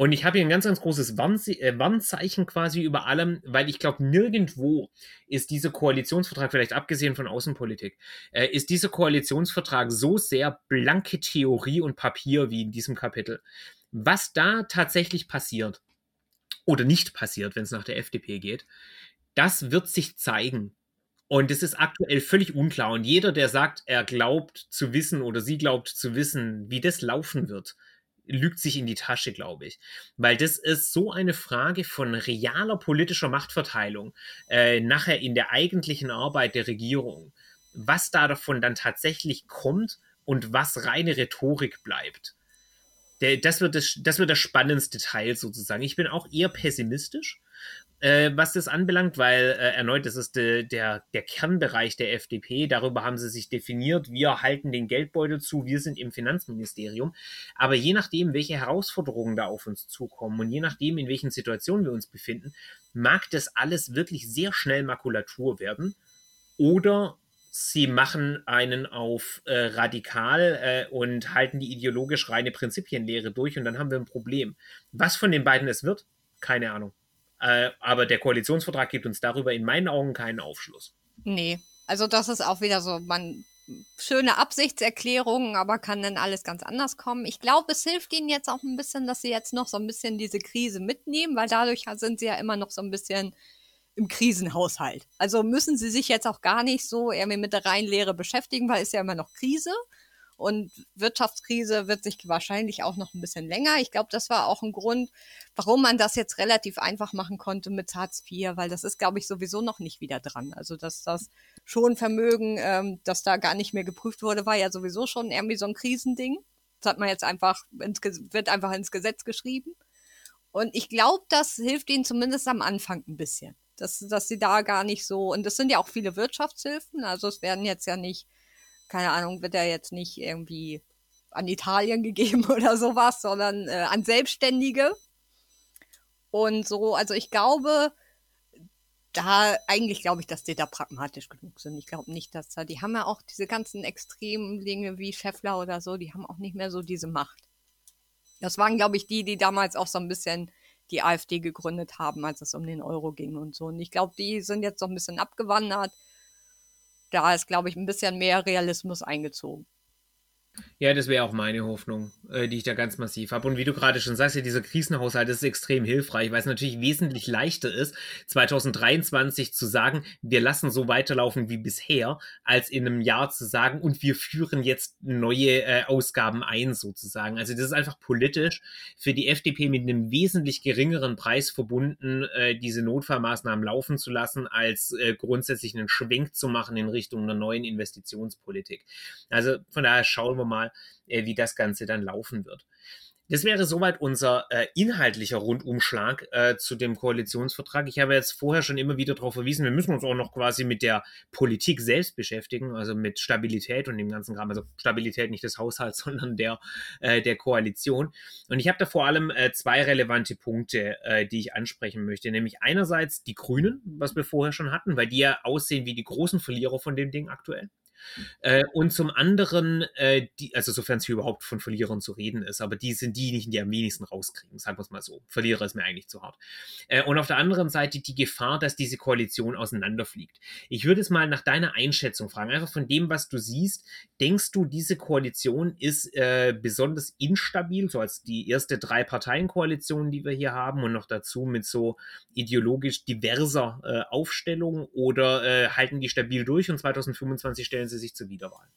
Und ich habe hier ein ganz, ganz großes äh, Warnzeichen quasi über allem, weil ich glaube, nirgendwo ist dieser Koalitionsvertrag, vielleicht abgesehen von Außenpolitik, äh, ist dieser Koalitionsvertrag so sehr blanke Theorie und Papier wie in diesem Kapitel. Was da tatsächlich passiert oder nicht passiert, wenn es nach der FDP geht, das wird sich zeigen. Und es ist aktuell völlig unklar. Und jeder, der sagt, er glaubt zu wissen oder sie glaubt zu wissen, wie das laufen wird, lügt sich in die Tasche, glaube ich. Weil das ist so eine Frage von realer politischer Machtverteilung äh, nachher in der eigentlichen Arbeit der Regierung. Was da davon dann tatsächlich kommt und was reine Rhetorik bleibt. Der, das, wird das, das wird das spannendste Teil sozusagen. Ich bin auch eher pessimistisch äh, was das anbelangt, weil äh, erneut, das ist de, der, der Kernbereich der FDP. Darüber haben sie sich definiert. Wir halten den Geldbeutel zu, wir sind im Finanzministerium. Aber je nachdem, welche Herausforderungen da auf uns zukommen und je nachdem, in welchen Situationen wir uns befinden, mag das alles wirklich sehr schnell Makulatur werden. Oder sie machen einen auf äh, radikal äh, und halten die ideologisch reine Prinzipienlehre durch und dann haben wir ein Problem. Was von den beiden es wird, keine Ahnung. Äh, aber der Koalitionsvertrag gibt uns darüber in meinen Augen keinen Aufschluss. Nee, also das ist auch wieder so, man schöne Absichtserklärungen, aber kann dann alles ganz anders kommen. Ich glaube, es hilft ihnen jetzt auch ein bisschen, dass sie jetzt noch so ein bisschen diese Krise mitnehmen, weil dadurch sind sie ja immer noch so ein bisschen im Krisenhaushalt. Also müssen sie sich jetzt auch gar nicht so irgendwie mit der Reihenlehre beschäftigen, weil es ja immer noch Krise. Und Wirtschaftskrise wird sich wahrscheinlich auch noch ein bisschen länger. Ich glaube, das war auch ein Grund, warum man das jetzt relativ einfach machen konnte mit Hartz IV, weil das ist, glaube ich, sowieso noch nicht wieder dran. Also, dass das schon Vermögen, ähm, das da gar nicht mehr geprüft wurde, war ja sowieso schon irgendwie so ein Krisending. Das hat man jetzt einfach, ins, wird einfach ins Gesetz geschrieben. Und ich glaube, das hilft ihnen zumindest am Anfang ein bisschen. Dass, dass sie da gar nicht so, und das sind ja auch viele Wirtschaftshilfen, also es werden jetzt ja nicht keine Ahnung, wird er jetzt nicht irgendwie an Italien <laughs> gegeben oder sowas, sondern äh, an Selbstständige. Und so, also ich glaube, da eigentlich glaube ich, dass die da pragmatisch genug sind. Ich glaube nicht, dass da, die haben ja auch diese ganzen extremen Dinge wie Scheffler oder so, die haben auch nicht mehr so diese Macht. Das waren, glaube ich, die, die damals auch so ein bisschen die AfD gegründet haben, als es um den Euro ging und so. Und ich glaube, die sind jetzt so ein bisschen abgewandert da ist, glaube ich, ein bisschen mehr Realismus eingezogen. Ja, das wäre auch meine Hoffnung, äh, die ich da ganz massiv habe. Und wie du gerade schon sagst, ja, dieser Krisenhaushalt ist extrem hilfreich, weil es natürlich wesentlich leichter ist, 2023 zu sagen, wir lassen so weiterlaufen wie bisher, als in einem Jahr zu sagen, und wir führen jetzt neue äh, Ausgaben ein, sozusagen. Also das ist einfach politisch für die FDP mit einem wesentlich geringeren Preis verbunden, äh, diese Notfallmaßnahmen laufen zu lassen, als äh, grundsätzlich einen Schwenk zu machen in Richtung einer neuen Investitionspolitik. Also von daher schauen wir mal, äh, wie das Ganze dann laufen wird. Das wäre soweit unser äh, inhaltlicher Rundumschlag äh, zu dem Koalitionsvertrag. Ich habe jetzt vorher schon immer wieder darauf verwiesen, wir müssen uns auch noch quasi mit der Politik selbst beschäftigen, also mit Stabilität und dem ganzen Kram. Also Stabilität nicht des Haushalts, <laughs> sondern der, äh, der Koalition. Und ich habe da vor allem äh, zwei relevante Punkte, äh, die ich ansprechen möchte. Nämlich einerseits die Grünen, was wir vorher schon hatten, weil die ja aussehen wie die großen Verlierer von dem Ding aktuell. Äh, und zum anderen, äh, die, also sofern es hier überhaupt von Verlierern zu reden ist, aber die sind diejenigen, die am wenigsten rauskriegen, sagen wir es mal so. Verlierer ist mir eigentlich zu hart. Äh, und auf der anderen Seite die Gefahr, dass diese Koalition auseinanderfliegt. Ich würde es mal nach deiner Einschätzung fragen, einfach von dem, was du siehst. Denkst du, diese Koalition ist äh, besonders instabil, so als die erste Drei-Parteien-Koalition, die wir hier haben und noch dazu mit so ideologisch diverser äh, Aufstellung oder halten die stabil durch und 2025 stellen stellen sie sich zur Wiederwahl?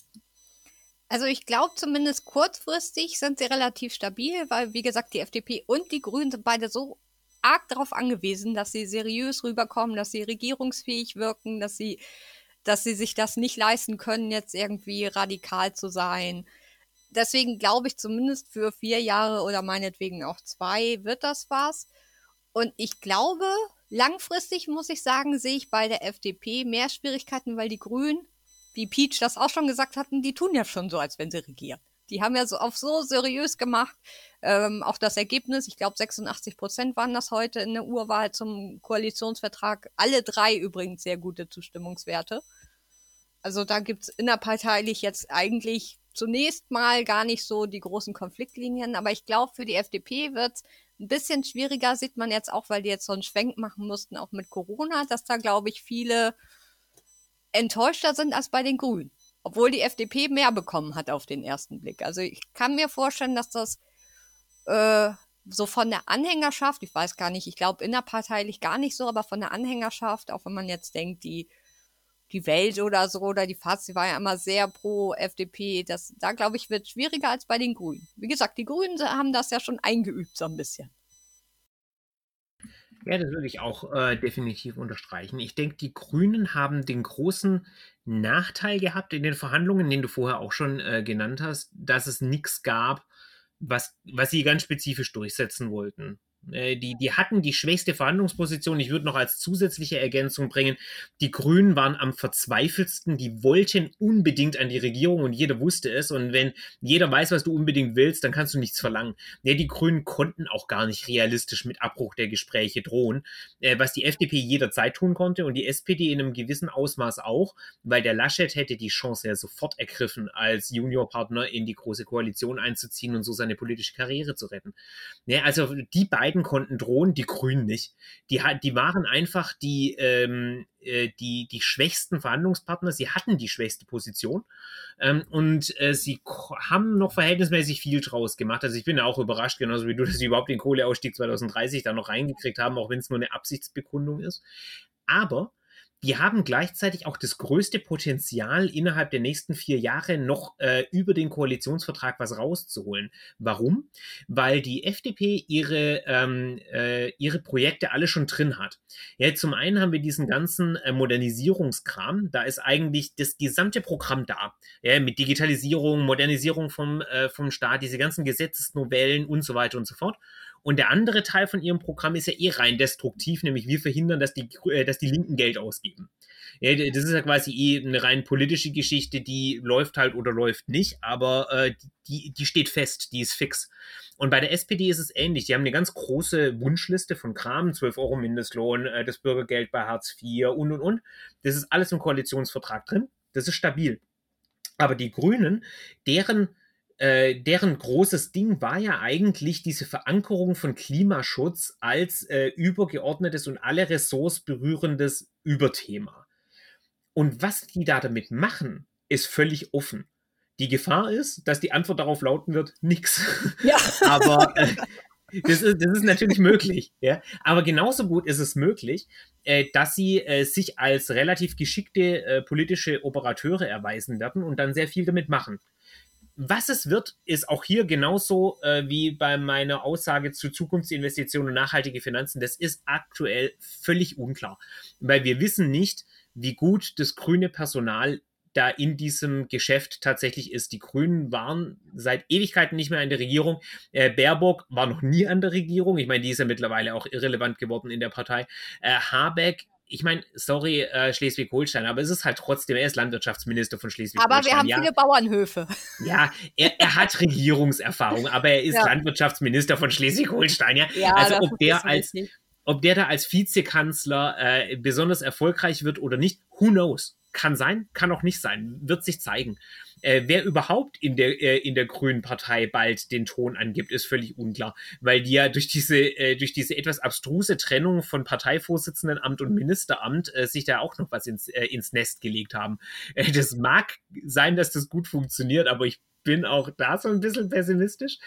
Also ich glaube zumindest kurzfristig sind sie relativ stabil, weil wie gesagt die FDP und die Grünen sind beide so arg darauf angewiesen, dass sie seriös rüberkommen, dass sie regierungsfähig wirken, dass sie, dass sie sich das nicht leisten können, jetzt irgendwie radikal zu sein. Deswegen glaube ich zumindest für vier Jahre oder meinetwegen auch zwei wird das was. Und ich glaube, langfristig muss ich sagen, sehe ich bei der FDP mehr Schwierigkeiten, weil die Grünen wie Peach das auch schon gesagt hatten, die tun ja schon so, als wenn sie regieren. Die haben ja so auf so seriös gemacht. Ähm, auch das Ergebnis, ich glaube 86 Prozent waren das heute in der Urwahl zum Koalitionsvertrag. Alle drei übrigens sehr gute Zustimmungswerte. Also da gibt's innerparteilich jetzt eigentlich zunächst mal gar nicht so die großen Konfliktlinien. Aber ich glaube, für die FDP wird's ein bisschen schwieriger, sieht man jetzt auch, weil die jetzt so einen Schwenk machen mussten, auch mit Corona, dass da, glaube ich, viele enttäuschter sind als bei den Grünen. Obwohl die FDP mehr bekommen hat auf den ersten Blick. Also ich kann mir vorstellen, dass das äh, so von der Anhängerschaft, ich weiß gar nicht, ich glaube innerparteilich gar nicht so, aber von der Anhängerschaft, auch wenn man jetzt denkt, die, die Welt oder so, oder die Fazit war ja immer sehr pro FDP, das, da glaube ich, wird schwieriger als bei den Grünen. Wie gesagt, die Grünen haben das ja schon eingeübt so ein bisschen. Ja, das würde ich auch äh, definitiv unterstreichen. Ich denke, die Grünen haben den großen Nachteil gehabt in den Verhandlungen, den du vorher auch schon äh, genannt hast, dass es nichts gab, was, was sie ganz spezifisch durchsetzen wollten. Äh, die, die hatten die schwächste Verhandlungsposition. Ich würde noch als zusätzliche Ergänzung bringen, die Grünen waren am verzweifeltsten, die wollten unbedingt an die Regierung und jeder wusste es. Und wenn jeder weiß, was du unbedingt willst, dann kannst du nichts verlangen. Ja, die Grünen konnten auch gar nicht realistisch mit Abbruch der Gespräche drohen, äh, was die FDP jederzeit tun konnte und die SPD in einem gewissen Ausmaß auch, weil der Laschet hätte die Chance ja sofort ergriffen, als Juniorpartner in die Große Koalition einzuziehen und so seine politische Karriere zu retten. Ja, also die beiden beiden konnten drohen, die Grünen nicht. Die, die waren einfach die, ähm, äh, die, die schwächsten Verhandlungspartner. Sie hatten die schwächste Position ähm, und äh, sie haben noch verhältnismäßig viel draus gemacht. Also ich bin auch überrascht, genauso wie du, dass sie überhaupt den Kohleausstieg 2030 da noch reingekriegt haben, auch wenn es nur eine Absichtsbekundung ist. Aber die haben gleichzeitig auch das größte Potenzial, innerhalb der nächsten vier Jahre noch äh, über den Koalitionsvertrag was rauszuholen. Warum? Weil die FDP ihre, ähm, äh, ihre Projekte alle schon drin hat. Ja, zum einen haben wir diesen ganzen äh, Modernisierungskram. Da ist eigentlich das gesamte Programm da. Ja, mit Digitalisierung, Modernisierung vom, äh, vom Staat, diese ganzen Gesetzesnovellen und so weiter und so fort. Und der andere Teil von ihrem Programm ist ja eh rein destruktiv, nämlich wir verhindern, dass die, äh, dass die Linken Geld ausgeben. Ja, das ist ja quasi eh eine rein politische Geschichte, die läuft halt oder läuft nicht, aber äh, die, die steht fest, die ist fix. Und bei der SPD ist es ähnlich. Die haben eine ganz große Wunschliste von Kram, 12 Euro Mindestlohn, äh, das Bürgergeld bei Hartz IV und und und. Das ist alles im Koalitionsvertrag drin. Das ist stabil. Aber die Grünen, deren äh, deren großes Ding war ja eigentlich diese Verankerung von Klimaschutz als äh, übergeordnetes und alle Ressorts berührendes Überthema. Und was die da damit machen, ist völlig offen. Die Gefahr ist, dass die Antwort darauf lauten wird, nix. <laughs> Ja. <laughs> Aber äh, das, ist, das ist natürlich möglich. Ja? Aber genauso gut ist es möglich, äh, dass sie äh, sich als relativ geschickte äh, politische Operateure erweisen werden und dann sehr viel damit machen. Was es wird, ist auch hier genauso äh, wie bei meiner Aussage zu Zukunftsinvestitionen und nachhaltige Finanzen. Das ist aktuell völlig unklar, weil wir wissen nicht, wie gut das grüne Personal da in diesem Geschäft tatsächlich ist. Die Grünen waren seit Ewigkeiten nicht mehr in der Regierung. Äh, Baerbock war noch nie an der Regierung. Ich meine, die ist ja mittlerweile auch irrelevant geworden in der Partei. Äh, Habeck ich meine, sorry, äh, Schleswig-Holstein, aber es ist halt trotzdem, er ist Landwirtschaftsminister von Schleswig-Holstein. Aber wir haben ja. viele Bauernhöfe. Ja, er, er hat <laughs> Regierungserfahrung, aber er ist ja. Landwirtschaftsminister von Schleswig-Holstein. Ja? ja, also ob der als, ob der da als Vizekanzler äh, besonders erfolgreich wird oder nicht, who knows? Kann sein, kann auch nicht sein, wird sich zeigen. Äh, wer überhaupt in der, äh, in der Grünen Partei bald den Ton angibt, ist völlig unklar, weil die ja durch diese, äh, durch diese etwas abstruse Trennung von Parteivorsitzendenamt und Ministeramt äh, sich da auch noch was ins, äh, ins Nest gelegt haben. Äh, das mag sein, dass das gut funktioniert, aber ich bin auch da so ein bisschen pessimistisch.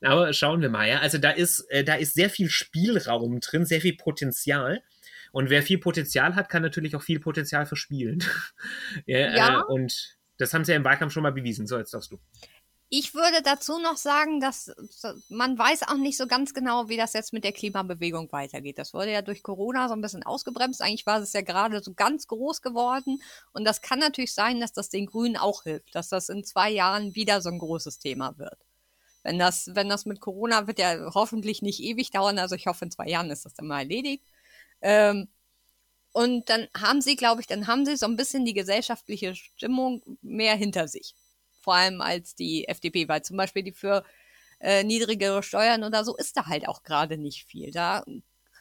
Aber schauen wir mal, ja. Also da ist, da ist sehr viel Spielraum drin, sehr viel Potenzial. Und wer viel Potenzial hat, kann natürlich auch viel Potenzial verspielen. <laughs> ja, ja. und das haben sie ja im Wahlkampf schon mal bewiesen. So, jetzt darfst du. Ich würde dazu noch sagen, dass man weiß auch nicht so ganz genau, wie das jetzt mit der Klimabewegung weitergeht. Das wurde ja durch Corona so ein bisschen ausgebremst. Eigentlich war es ja gerade so ganz groß geworden. Und das kann natürlich sein, dass das den Grünen auch hilft, dass das in zwei Jahren wieder so ein großes Thema wird. Wenn das, wenn das mit Corona wird ja hoffentlich nicht ewig dauern. Also ich hoffe, in zwei Jahren ist das dann mal erledigt. Ähm, und dann haben sie, glaube ich, dann haben sie so ein bisschen die gesellschaftliche Stimmung mehr hinter sich. Vor allem als die FDP, weil zum Beispiel die für äh, niedrigere Steuern oder so ist da halt auch gerade nicht viel. Da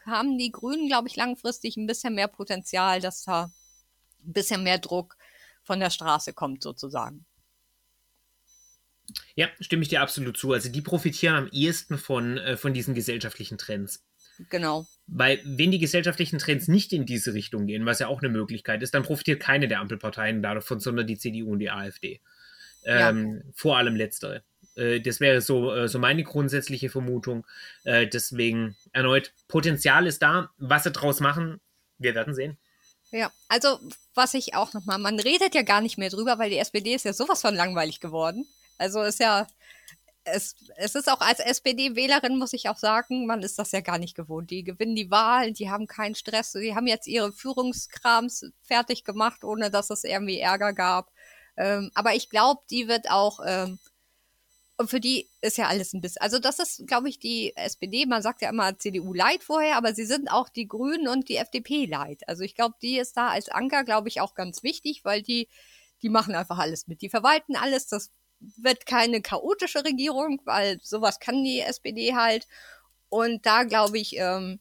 haben die Grünen, glaube ich, langfristig ein bisschen mehr Potenzial, dass da ein bisschen mehr Druck von der Straße kommt, sozusagen. Ja, stimme ich dir absolut zu. Also die profitieren am ehesten von, äh, von diesen gesellschaftlichen Trends. Genau. Weil, wenn die gesellschaftlichen Trends nicht in diese Richtung gehen, was ja auch eine Möglichkeit ist, dann profitiert keine der Ampelparteien davon, sondern die CDU und die AfD. Ähm, ja. Vor allem letztere. Äh, das wäre so, äh, so meine grundsätzliche Vermutung. Äh, deswegen erneut, Potenzial ist da. Was sie draus machen, wir werden sehen. Ja, also was ich auch nochmal, man redet ja gar nicht mehr drüber, weil die SPD ist ja sowas von langweilig geworden. Also ist ja, es, es ist auch als SPD-Wählerin, muss ich auch sagen, man ist das ja gar nicht gewohnt. Die gewinnen die Wahl, die haben keinen Stress, die haben jetzt ihre Führungskrams fertig gemacht, ohne dass es irgendwie Ärger gab. Ähm, aber ich glaube, die wird auch, ähm, und für die ist ja alles ein bisschen, also das ist, glaube ich, die SPD, man sagt ja immer CDU leid vorher, aber sie sind auch die Grünen und die FDP leid. Also ich glaube, die ist da als Anker, glaube ich, auch ganz wichtig, weil die, die machen einfach alles mit. Die verwalten alles, das wird keine chaotische Regierung, weil sowas kann die SPD halt. Und da glaube ich, ähm,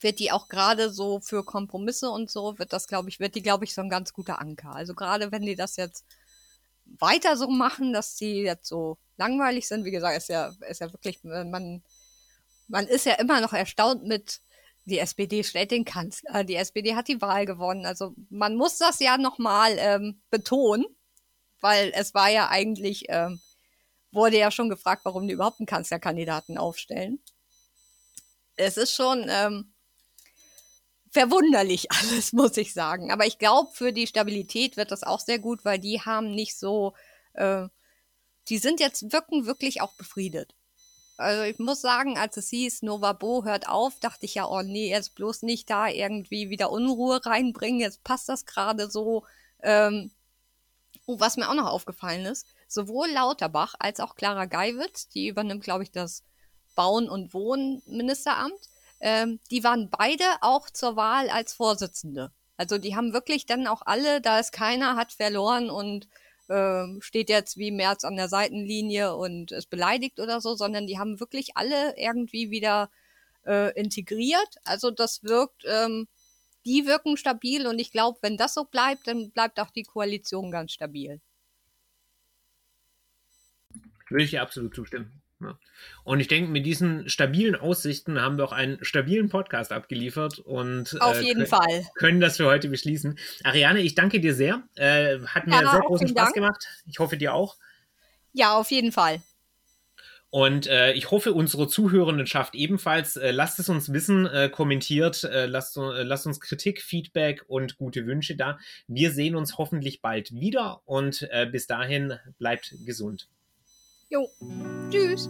wird die auch gerade so für Kompromisse und so, wird das, glaube ich, wird die, glaube ich, so ein ganz guter Anker. Also gerade wenn die das jetzt weiter so machen, dass die jetzt so langweilig sind, wie gesagt, ist ja, ist ja wirklich, man, man ist ja immer noch erstaunt mit, die SPD stellt den Kanzler, die SPD hat die Wahl gewonnen. Also man muss das ja nochmal ähm, betonen, weil es war ja eigentlich, ähm, wurde ja schon gefragt, warum die überhaupt einen Kanzlerkandidaten aufstellen. Es ist schon ähm, verwunderlich <laughs> alles, muss ich sagen. Aber ich glaube, für die Stabilität wird das auch sehr gut, weil die haben nicht so, äh, die sind jetzt wirken wirklich auch befriedet. Also ich muss sagen, als es hieß, Novabo hört auf, dachte ich ja, oh nee, jetzt bloß nicht da irgendwie wieder Unruhe reinbringen, jetzt passt das gerade so. Ähm, Oh, was mir auch noch aufgefallen ist, sowohl Lauterbach als auch Clara Geiwitz, die übernimmt, glaube ich, das Bauen- und Wohnministeramt, ähm, die waren beide auch zur Wahl als Vorsitzende. Also die haben wirklich dann auch alle, da ist keiner, hat verloren und äh, steht jetzt wie Merz an der Seitenlinie und ist beleidigt oder so, sondern die haben wirklich alle irgendwie wieder äh, integriert. Also das wirkt ähm, die wirken stabil und ich glaube, wenn das so bleibt, dann bleibt auch die Koalition ganz stabil. Würde ich dir absolut zustimmen. Ja. Und ich denke, mit diesen stabilen Aussichten haben wir auch einen stabilen Podcast abgeliefert und auf äh, jeden Fall können das für heute beschließen. Ariane, ich danke dir sehr. Äh, hat mir ja, sehr großen Spaß Dank. gemacht. Ich hoffe dir auch. Ja, auf jeden Fall. Und äh, ich hoffe, unsere Zuhörendenschaft ebenfalls. Äh, lasst es uns wissen, äh, kommentiert, äh, lasst, äh, lasst uns Kritik, Feedback und gute Wünsche da. Wir sehen uns hoffentlich bald wieder und äh, bis dahin bleibt gesund. Jo, tschüss.